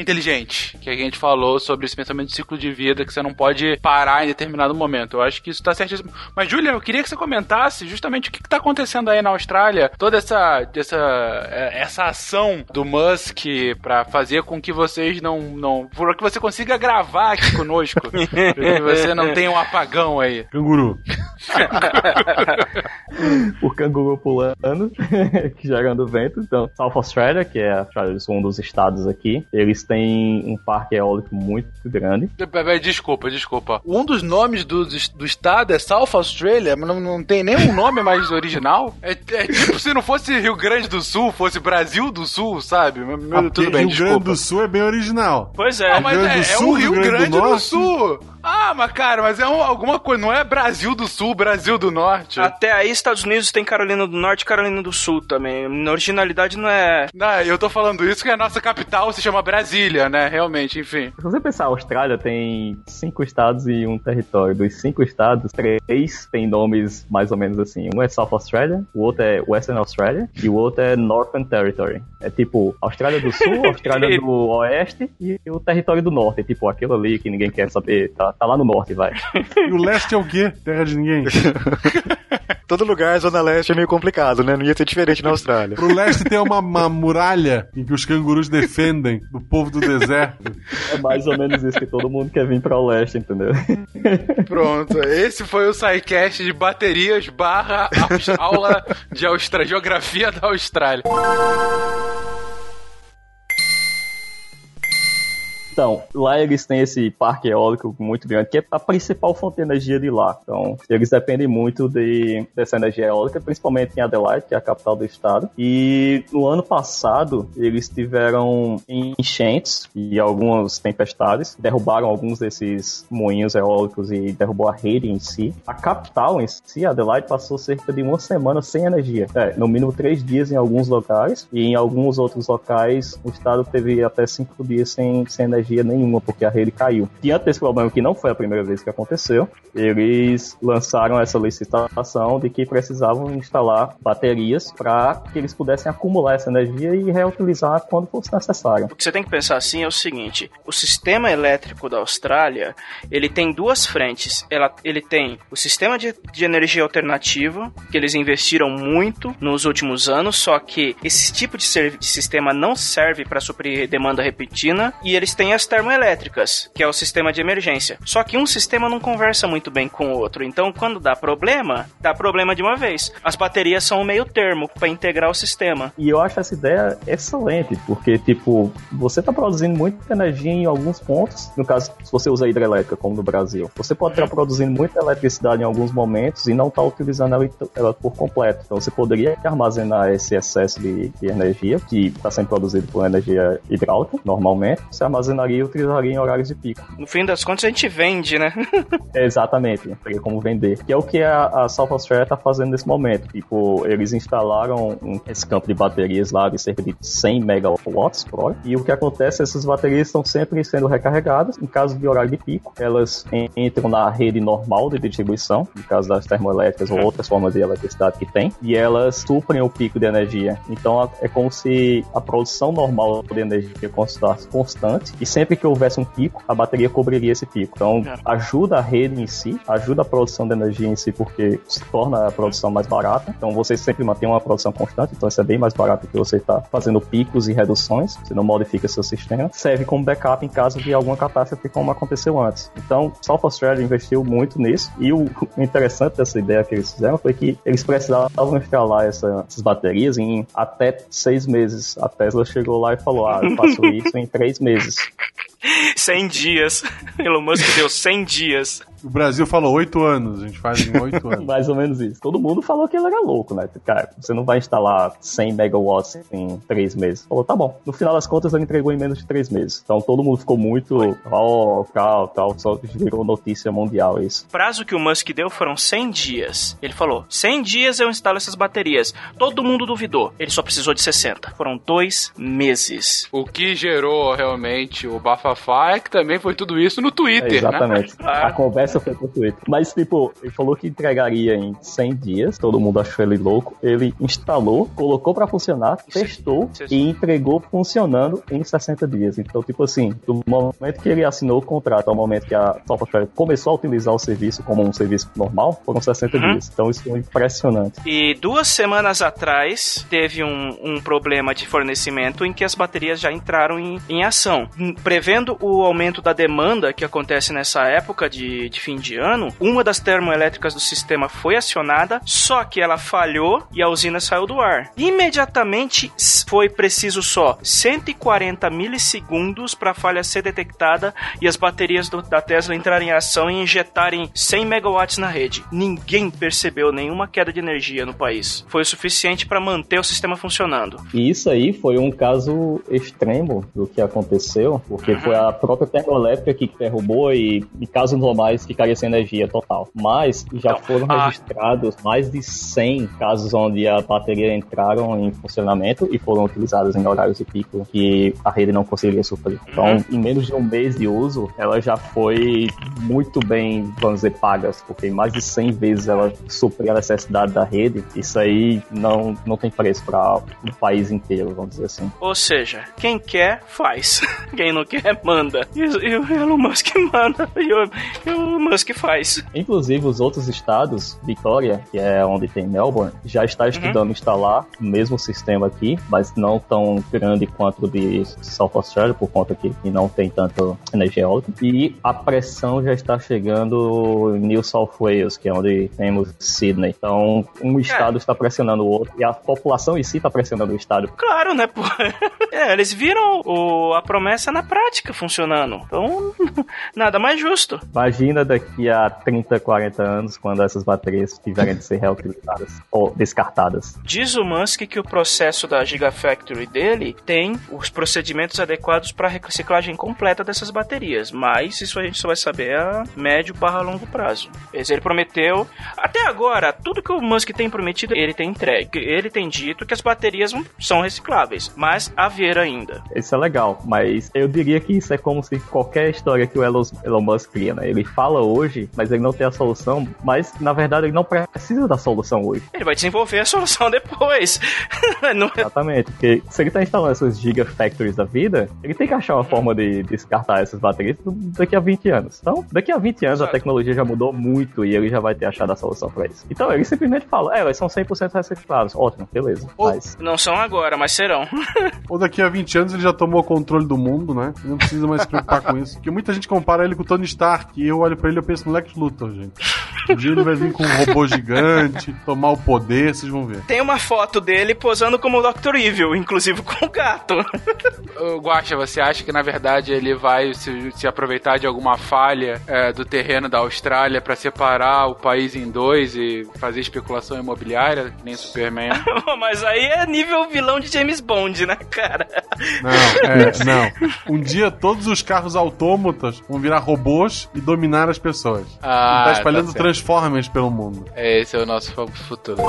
S3: inteligente, que a gente falou sobre esse pensamento de ciclo de vida que você não pode parar em determinado momento. Eu acho que isso tá certíssimo. Mas, Julia, eu queria que você comentasse justamente o que, que tá acontecendo aí na Austrália, toda essa, essa, é, essa ação do Musk para fazer com que vocês não, não. Por que você consiga gravar aqui conosco. que você não tenha um apagão aí.
S1: Canguru.
S9: o canguru pulando, gerando vento. Então, South Australia, que é um dos estados aqui, eles têm um parque eólico muito grande.
S3: Desculpa, desculpa. Um dos nomes do, do estado é South Australia, mas não, não tem nenhum nome mais original? É, é, tipo se não fosse Rio Grande do Sul, fosse Brasil do Sul, sabe? Meu, tudo bem,
S1: Rio
S3: desculpa.
S1: Grande do Sul é bem original.
S4: Pois é.
S3: Ah, mas é, é o Rio
S1: Rio Grande
S3: Grande
S1: do
S3: do? Sul. Ah, mas cara, mas é um- alguma coisa, não é Brasil do Sul, Brasil do Norte.
S4: Até aí, Estados Unidos tem Carolina do Norte e Carolina do Sul também. Na originalidade não é.
S3: Não, eu tô falando isso que a nossa capital se chama Brasília, né? Realmente, enfim.
S9: Se você pensar, a Austrália tem cinco estados e um território. Dos cinco estados, três têm nomes mais ou menos assim. Um é South Australia, o outro é Western Australia e o outro é Northern Territory. É tipo Austrália do Sul, Austrália do Oeste e o território do Norte. É tipo aquilo ali que ninguém quer saber. Tá, tá lá no norte, vai.
S1: E o leste é o quê? Terra de ninguém.
S5: Todo lugar, Zona Leste, é meio complicado, né? Não ia ser diferente na Austrália.
S1: Pro leste tem uma, uma muralha em que os cangurus defendem do povo do deserto.
S9: É mais ou menos isso que todo mundo quer vir pra o leste, entendeu?
S3: Pronto, esse foi o SciCast de baterias barra aula de Austra... geografia da Austrália.
S9: Então, lá eles têm esse parque eólico muito grande, que é a principal fonte de energia de lá. Então, eles dependem muito de, dessa energia eólica, principalmente em Adelaide, que é a capital do estado. E no ano passado, eles tiveram enchentes e algumas tempestades, derrubaram alguns desses moinhos eólicos e derrubou a rede em si. A capital em si, Adelaide, passou cerca de uma semana sem energia. É, no mínimo três dias em alguns locais, e em alguns outros locais, o estado teve até cinco dias sem, sem energia nenhuma, porque a rede caiu. Diante desse problema, que não foi a primeira vez que aconteceu, eles lançaram essa licitação de que precisavam instalar baterias para que eles pudessem acumular essa energia e reutilizar quando fosse necessário.
S4: O que você tem que pensar assim é o seguinte: o sistema elétrico da Austrália ele tem duas frentes. Ela, ele tem o sistema de, de energia alternativa, que eles investiram muito nos últimos anos, só que esse tipo de, de sistema não serve para suprir demanda repentina, e eles têm as termoelétricas, que é o sistema de emergência. Só que um sistema não conversa muito bem com o outro, então quando dá problema, dá problema de uma vez. As baterias são o meio termo para integrar o sistema.
S9: E eu acho essa ideia excelente, porque, tipo, você está produzindo muita energia em alguns pontos. No caso, se você usa hidrelétrica, como no Brasil, você pode estar produzindo muita eletricidade em alguns momentos e não estar utilizando ela, ela por completo. Então, você poderia armazenar esse excesso de, de energia, que está sendo produzido por energia hidráulica, normalmente, você armazenaria e utilizaria em horários de pico.
S4: No fim das contas, a gente vende, né?
S9: É, exatamente, teria como vender. Que é o que a, a South Australia está fazendo nesse momento. Tipo, eles instalaram um- esse campo de baterias lá de cerca de 100 megawatts por hora. E o que acontece, essas baterias estão sempre sendo recarregadas. Em caso de horário de pico, elas en- entram na rede normal de distribuição, no caso das termoelétricas ou outras formas de eletricidade que tem, e elas suprem o pico de energia. Então é como se a produção normal de energia constante e sempre que houvesse um pico, a bateria cobriria esse pico. Então
S4: É.
S9: ajuda a rede em si, ajuda a produção de energia em si, porque se torna a produção mais barata. Então você sempre mantém uma produção constante, então isso é bem mais barato que você está fazendo picos e reduções, você não modifica seu sistema. Serve como backup em caso de alguma catástrofe como aconteceu antes. Então, South Australia investiu muito nisso e o interessante dessa ideia que eles fizeram foi que eles precisavam instalar essa- essas baterias em até seis meses. A Tesla chegou lá e falou: Ah, eu faço isso em três meses.
S4: 100 dias. Elon Musk deu 100 dias.
S1: O Brasil falou oito anos, a gente faz em oito anos.
S9: Mais ou menos isso. Todo mundo falou que ele era louco, né? Cara, você não vai instalar 100 megawatts em três meses. Falou, tá bom. No final das contas, ele entregou em menos de três meses. Então todo mundo ficou muito, ó, tal, tal, só virou notícia mundial isso.
S4: O prazo que o Musk deu foram 100 dias. Ele falou: 100 dias eu instalo essas baterias. Todo mundo duvidou. Ele só precisou de 60. Foram dois meses.
S3: O que gerou realmente o bafafá é que também foi tudo isso no
S9: É,
S3: Twitter, né?
S9: exatamente. A conversa foi pro Twitter. Mas, tipo, ele falou que entregaria em 100 dias. Todo mundo achou ele louco. Ele instalou, colocou pra funcionar, testou e entregou funcionando em 60 dias. Então, tipo assim, do momento que ele assinou o contrato ao momento que a Software começou a utilizar o serviço como um serviço normal, foram 60
S4: Uhum.
S9: dias. Então, isso foi impressionante.
S4: E duas semanas atrás teve um, um problema de fornecimento em que as baterias já entraram em, em ação. Prevendo o aumento da demanda que acontece nessa época de, de fim de ano, uma das termoelétricas do sistema foi acionada, só que ela falhou e a usina saiu do ar. Imediatamente foi preciso só 140 milissegundos para a falha ser detectada e as baterias do- da Tesla entrarem em ação e injetarem 100 megawatts na rede. Ninguém percebeu nenhuma queda de energia no país. Foi o suficiente para manter o sistema funcionando.
S9: E isso aí foi um caso extremo do que aconteceu, porque foi a própria termoelétrica que derrubou e, em casos normais, ficaria sem energia total. Mas já
S4: Então,
S9: foram
S4: ah.
S9: registrados mais de 100 casos onde a bateria entraram em funcionamento e foram utilizadas em horários de pico que a rede não conseguiria suprir. Então,
S4: Uhum.
S9: em menos de um mês de uso, ela já foi muito bem, vamos dizer, pagas, porque mais de 100 vezes ela supriu a necessidade da rede. Isso aí não, não tem preço para o país inteiro, vamos dizer assim.
S4: Ou seja, quem quer, faz. Quem não quer, manda. E, e o Elon Musk manda. E Musk faz.
S9: Inclusive, os outros estados, Vitória, que é onde tem Melbourne, já está estudando instalar o mesmo sistema aqui, mas não tão grande quanto o de South Australia, por conta que que não tem tanto energia eólica. E a pressão já está chegando em New South Wales, que é onde temos Sydney. Então, um estado está pressionando o outro e a população em si está pressionando o estado.
S4: Claro, né, pô? É, eles viram o, a promessa na prática funcionando. Então, nada mais justo.
S9: Imagina daqui a 30, 40 anos, quando essas baterias tiverem de ser reutilizadas ou descartadas.
S4: Diz o Musk que o processo da Gigafactory dele tem os procedimentos adequados para reciclagem completa dessas baterias, mas isso a gente só vai saber a médio barra longo prazo. Ele prometeu, até agora, tudo que o Musk tem prometido, ele tem entregue. Ele tem dito que as baterias são recicláveis, mas a ver ainda.
S9: Isso é legal, mas eu diria que isso é como se qualquer história que o Elon, Elon Musk cria, né? Ele fala hoje, mas ele não tem a solução, mas na verdade ele não precisa da solução hoje.
S4: Ele vai desenvolver a solução depois. Não é-
S9: Exatamente, porque se ele tá instalando essas gigafactories da vida, ele tem que achar uma forma de descartar essas baterias daqui a 20 anos. Então, daqui a 20 anos a
S4: Exato.
S9: tecnologia já mudou muito e ele já vai ter achado a solução pra isso. Então, ele simplesmente fala, é, elas são 100% recicláveis. Ótimo, beleza.
S1: Ô,
S9: Mas
S4: Não são agora, mas serão.
S1: Ou daqui a 20 anos ele já tomou o controle do mundo, né? Ele não precisa mais se preocupar com isso. Porque muita gente compara ele com o Tony Stark. E eu olho pra ele e eu penso no Lex Luthor, gente. Um dia ele vai vir com um robô gigante, tomar o poder, vocês vão ver.
S4: Tem uma foto dele posando como Dr. Evil, inclusive com o gato.
S3: Guaxa, você acha que na verdade ele vai se, se aproveitar de alguma falha é, do terreno da Austrália pra separar o país em dois e fazer especulação imobiliária, que nem Superman?
S4: mas aí é nível vilão de James Bond, né, cara?
S1: Não, é, não. Um dia todos os carros autômatos vão virar robôs e dominar as pessoas.
S3: Ah,
S1: tá espalhando
S3: tá.
S1: Transformers pelo mundo.
S3: É, esse é o nosso fu- futuro.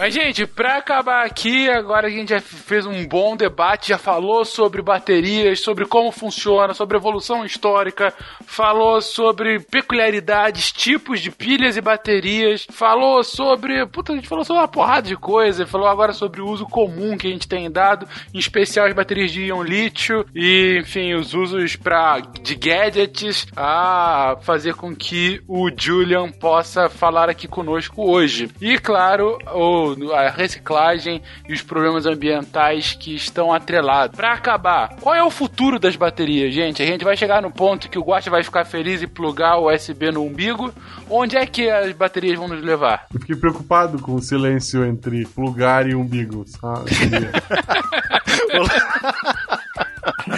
S3: Mas, gente, pra acabar aqui, agora a gente já fez um bom debate, já falou sobre baterias, sobre como funciona, sobre evolução histórica, falou sobre peculiaridades, tipos de pilhas e baterias, falou sobre. Puta, a gente falou sobre uma porrada de coisa, falou agora sobre o uso comum que a gente tem dado, em especial as baterias de íon lítio e, enfim, os usos pra, de gadgets a fazer com que o Julian possa falar aqui conosco hoje. E, claro, o, a reciclagem e os problemas ambientais que estão atrelados. Pra acabar, qual é o futuro das baterias, gente? A gente vai chegar no ponto que o Guacha vai ficar feliz e plugar o USB no umbigo. Onde é que as baterias vão nos levar?
S1: Eu fiquei preocupado com o silêncio entre plugar e umbigo. sabe?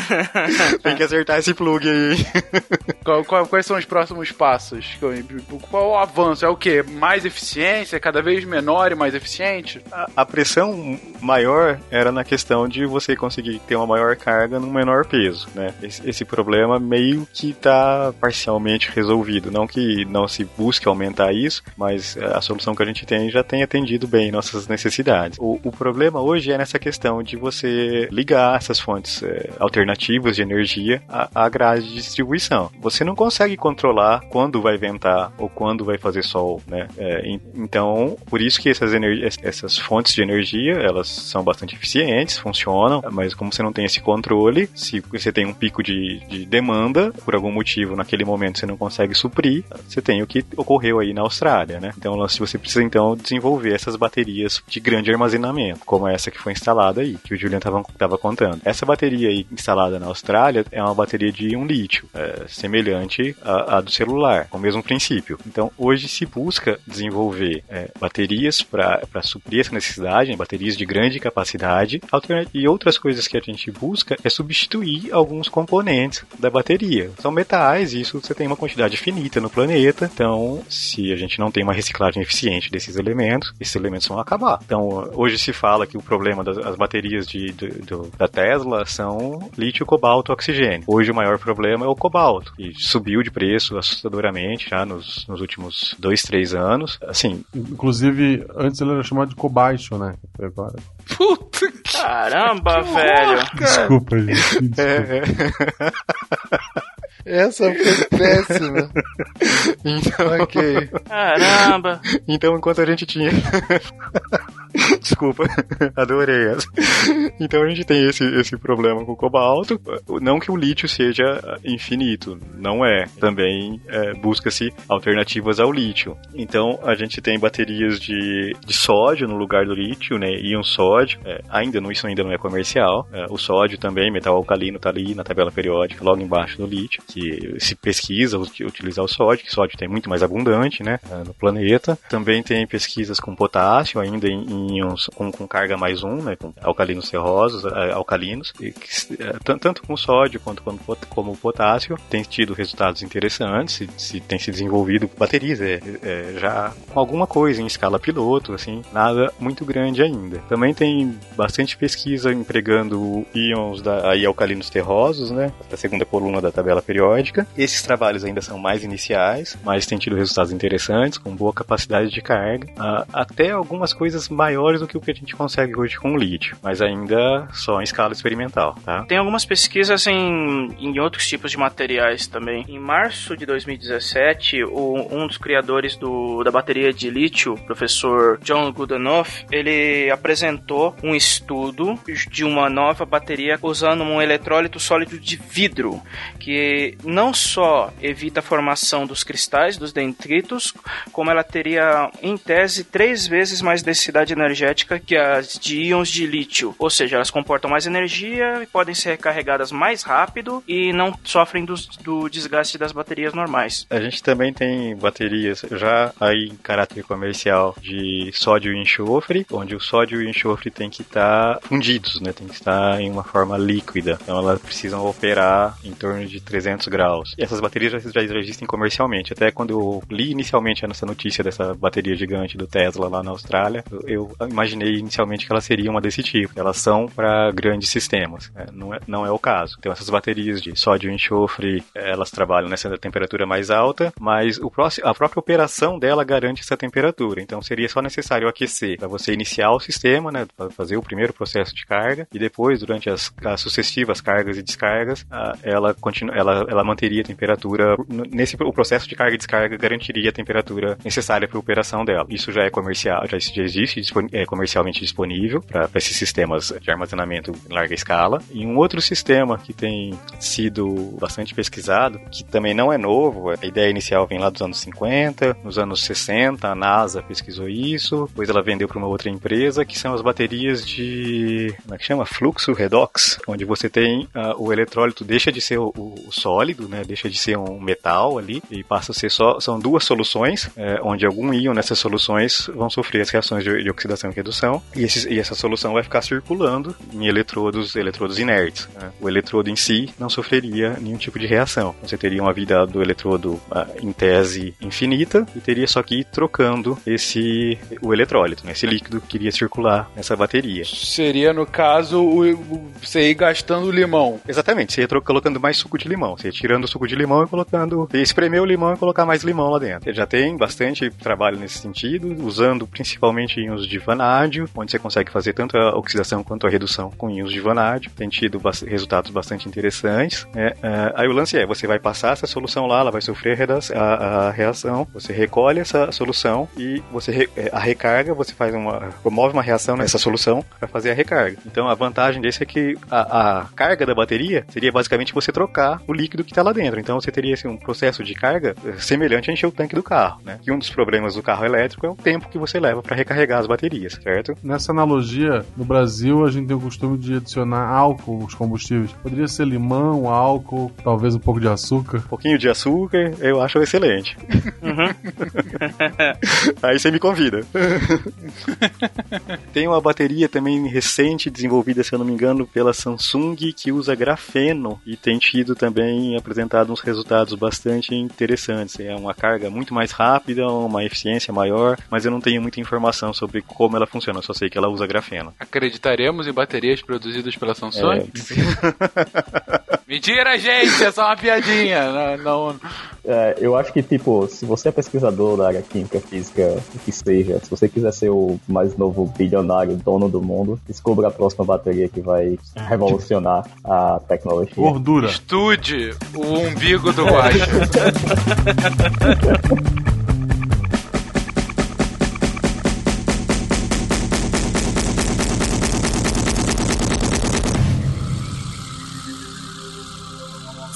S5: Tem que acertar esse plug aí.
S3: Qual- qual- quais são os próximos passos? Qual o avanço? É o quê? Mais eficiência? Cada vez menor e mais eficiente?
S5: A, a pressão maior era na questão de você conseguir ter uma maior carga num menor peso, né? Esse, esse problema meio que está parcialmente resolvido. Não que não se busque aumentar isso, mas a solução que a gente tem já tem atendido bem nossas necessidades. O, o problema hoje é nessa questão de você ligar essas fontes eh, alternativas de energia à, à grade de distribuição. Você não consegue controlar quando vai ventar ou quando vai fazer sol, né? É, en- então, por isso que essas, essas fontes de energia, elas são bastante eficientes, funcionam, mas como você não tem esse controle, se você tem um pico de, de demanda, por algum motivo naquele momento você não consegue suprir, você tem o que ocorreu aí na Austrália, né? Então, se você precisa então desenvolver essas baterias de grande armazenamento, como essa que foi instalada aí, que o Julian estava contando. Essa bateria aí instalada na Austrália é uma bateria de íon lítio, é, semelhante à, do celular, com o mesmo princípio. Então, hoje se busca desenvolver é, baterias para suprir essa necessidade, baterias de grande capacidade, e outras coisas que a gente busca é substituir alguns componentes da bateria. São metais, isso você tem uma quantidade finita no planeta, então se a gente não tem uma reciclagem eficiente desses elementos, esses elementos vão acabar. Então, hoje se fala que o problema das as baterias de, do- do- da Tesla são lítio, cobalto, oxigênio. Hoje o maior problema é o cobalto, e subiu de preço assustadoramente já nos, nos últimos dois, três anos. Assim,
S1: Inclusive, antes ele era chamado de cobaixo, né? Agora.
S3: Puta que.
S4: Caramba, velho.
S1: Desculpa, gente. Desculpa.
S3: Essa foi péssima.
S5: então,
S3: ok.
S4: Caramba.
S5: então enquanto a gente tinha Desculpa, adorei essa. Então a gente tem esse, esse problema com o cobalto. Não que o lítio seja infinito, não é. Também é, busca-se alternativas ao lítio. Então a gente tem baterias de, de sódio no lugar do lítio, né? Íon sódio. É, ainda não, isso ainda não é comercial. É, o sódio também, metal alcalino, tá ali na tabela periódica, logo embaixo do lítio, que se pesquisa utilizar o sódio, que sódio tem muito mais abundante, né? É, no planeta. Também tem pesquisas com potássio, ainda em, em íons com, carga mais um, né? Com alcalinos ferrosos, é, alcalinos. E, é, tanto com sódio quanto com, como potássio, tem tido resultados interessantes, se, se tem se desenvolvido baterias, é, é, já com alguma coisa em escala piloto, assim, nada muito grande ainda. Também tem bastante pesquisa empregando íons da, aí alcalinos terrosos, né? Da segunda coluna da tabela periódica. Esses trabalhos ainda são mais iniciais, mas têm tido resultados interessantes, com boa capacidade de carga, uh, até algumas coisas maiores do que o que a gente consegue hoje com o lítio, mas ainda só em escala experimental, tá?
S4: Tem algumas pesquisas em, em outros tipos de materiais também. Em março de 2017, o, um dos criadores do, da bateria de lítio, professor John Goodenough, ele apresentou um estudo de uma nova bateria usando um eletrólito sólido de vidro, que não só evita a formação dos cristais, dos dendritos, como ela teria, em tese, três vezes mais densidade energética que as de íons de lítio. Ou seja, elas comportam mais energia e podem ser recarregadas mais rápido e não sofrem do, do desgaste das baterias normais.
S5: A gente também tem baterias já aí em caráter comercial de sódio e enxofre, onde o sódio e o enxofre tem que estar tá fundidos, né? Tem que estar em uma forma líquida. Então elas precisam operar em torno de 300 graus. E essas baterias já, já existem comercialmente. Até quando eu li inicialmente essa notícia dessa bateria gigante do Tesla lá na Austrália, eu, imaginei inicialmente que ela seria uma desse tipo. Elas são para grandes sistemas. Né? Não, é, não é o caso. Então essas baterias de sódio e enxofre, elas trabalham nessa temperatura mais alta, mas o próximo, a própria operação dela garante essa temperatura. Então seria só necessário aquecer para você iniciar o sistema, né, fazer o primeiro processo de carga e depois durante as, as sucessivas cargas e descargas, ela continua, ela, ela manteria a temperatura nesse o processo de carga e descarga garantiria a temperatura necessária para a operação dela. Isso já é comercial, já, já existe é comercialmente disponível para esses sistemas de armazenamento em larga escala. E um outro sistema que tem sido bastante pesquisado, que também não é novo, a ideia inicial vem lá dos anos 50, nos anos 60 a NASA pesquisou isso, depois ela vendeu para uma outra empresa, que são as baterias de, como é que chama? Fluxo redox, onde você tem uh, o eletrólito deixa de ser o, o, sólido, né? Deixa de ser um metal ali e passa a ser só são duas soluções, é, onde algum íon nessas soluções vão sofrer as reações de, de oxidação e redução e, esses, e, essa solução vai ficar circulando em eletrodos, eletrodos inertes. Né? O eletrodo em si não sofreria nenhum tipo de reação. Você teria uma vida do eletrodo uh, em tese infinita e teria só que ir trocando esse o eletrólito, né? esse líquido que iria circular nessa bateria.
S3: Seria no caso o, o, você ir gastando limão.
S5: Exatamente, você ia colocando mais suco de limão. Você ia tirando o suco de limão e colocando. Você espremer o limão e colocar mais limão lá dentro. Ele já tem bastante trabalho nesse sentido, usando principalmente íons de vanádio, onde você consegue fazer tanto a oxidação quanto a redução com íons de vanádio. Tem tido resultados bastante interessantes. Né? Uh, aí o lance é: você vai passar essa solução lá, ela vai sofrer a, reação, você recolhe essa solução e você é, a recarga, você faz uma. promove uma reação nessa solução para fazer a recarga. Então a vantagem desse é que a, a carga da bateria seria basicamente você trocar o líquido que está lá dentro. Então você teria assim, um processo de carga eh, semelhante a encher o tanque do carro, né? E um dos problemas do carro elétrico é o tempo que você leva para recarregar as baterias, certo?
S1: Nessa analogia, no Brasil a gente tem o costume de adicionar álcool aos combustíveis. Poderia ser limão, álcool, talvez um pouco de açúcar. Um
S5: pouquinho de açúcar, eu acho excelente. Uhum. Aí você me convida. tem uma bateria também recente desenvolvida, se eu não me engano, pela Samsung que usa grafeno e tem tido também apresentado uns resultados bastante interessantes. É uma carga muito mais rápida, uma eficiência maior, mas eu não tenho muita informação sobre como ela funciona, só sei que ela usa grafeno.
S3: Acreditaremos em baterias produzidas pela Samsung? É. Mentira, gente! É só uma piadinha. Não, não...
S9: É, eu acho que, tipo, se você é pesquisador da área química, física, o que seja, se você quiser ser o mais novo bilionário, dono do mundo, descubra a próxima bateria que vai revolucionar a tecnologia.
S1: Gordura.
S3: Estude o umbigo do Guaxa.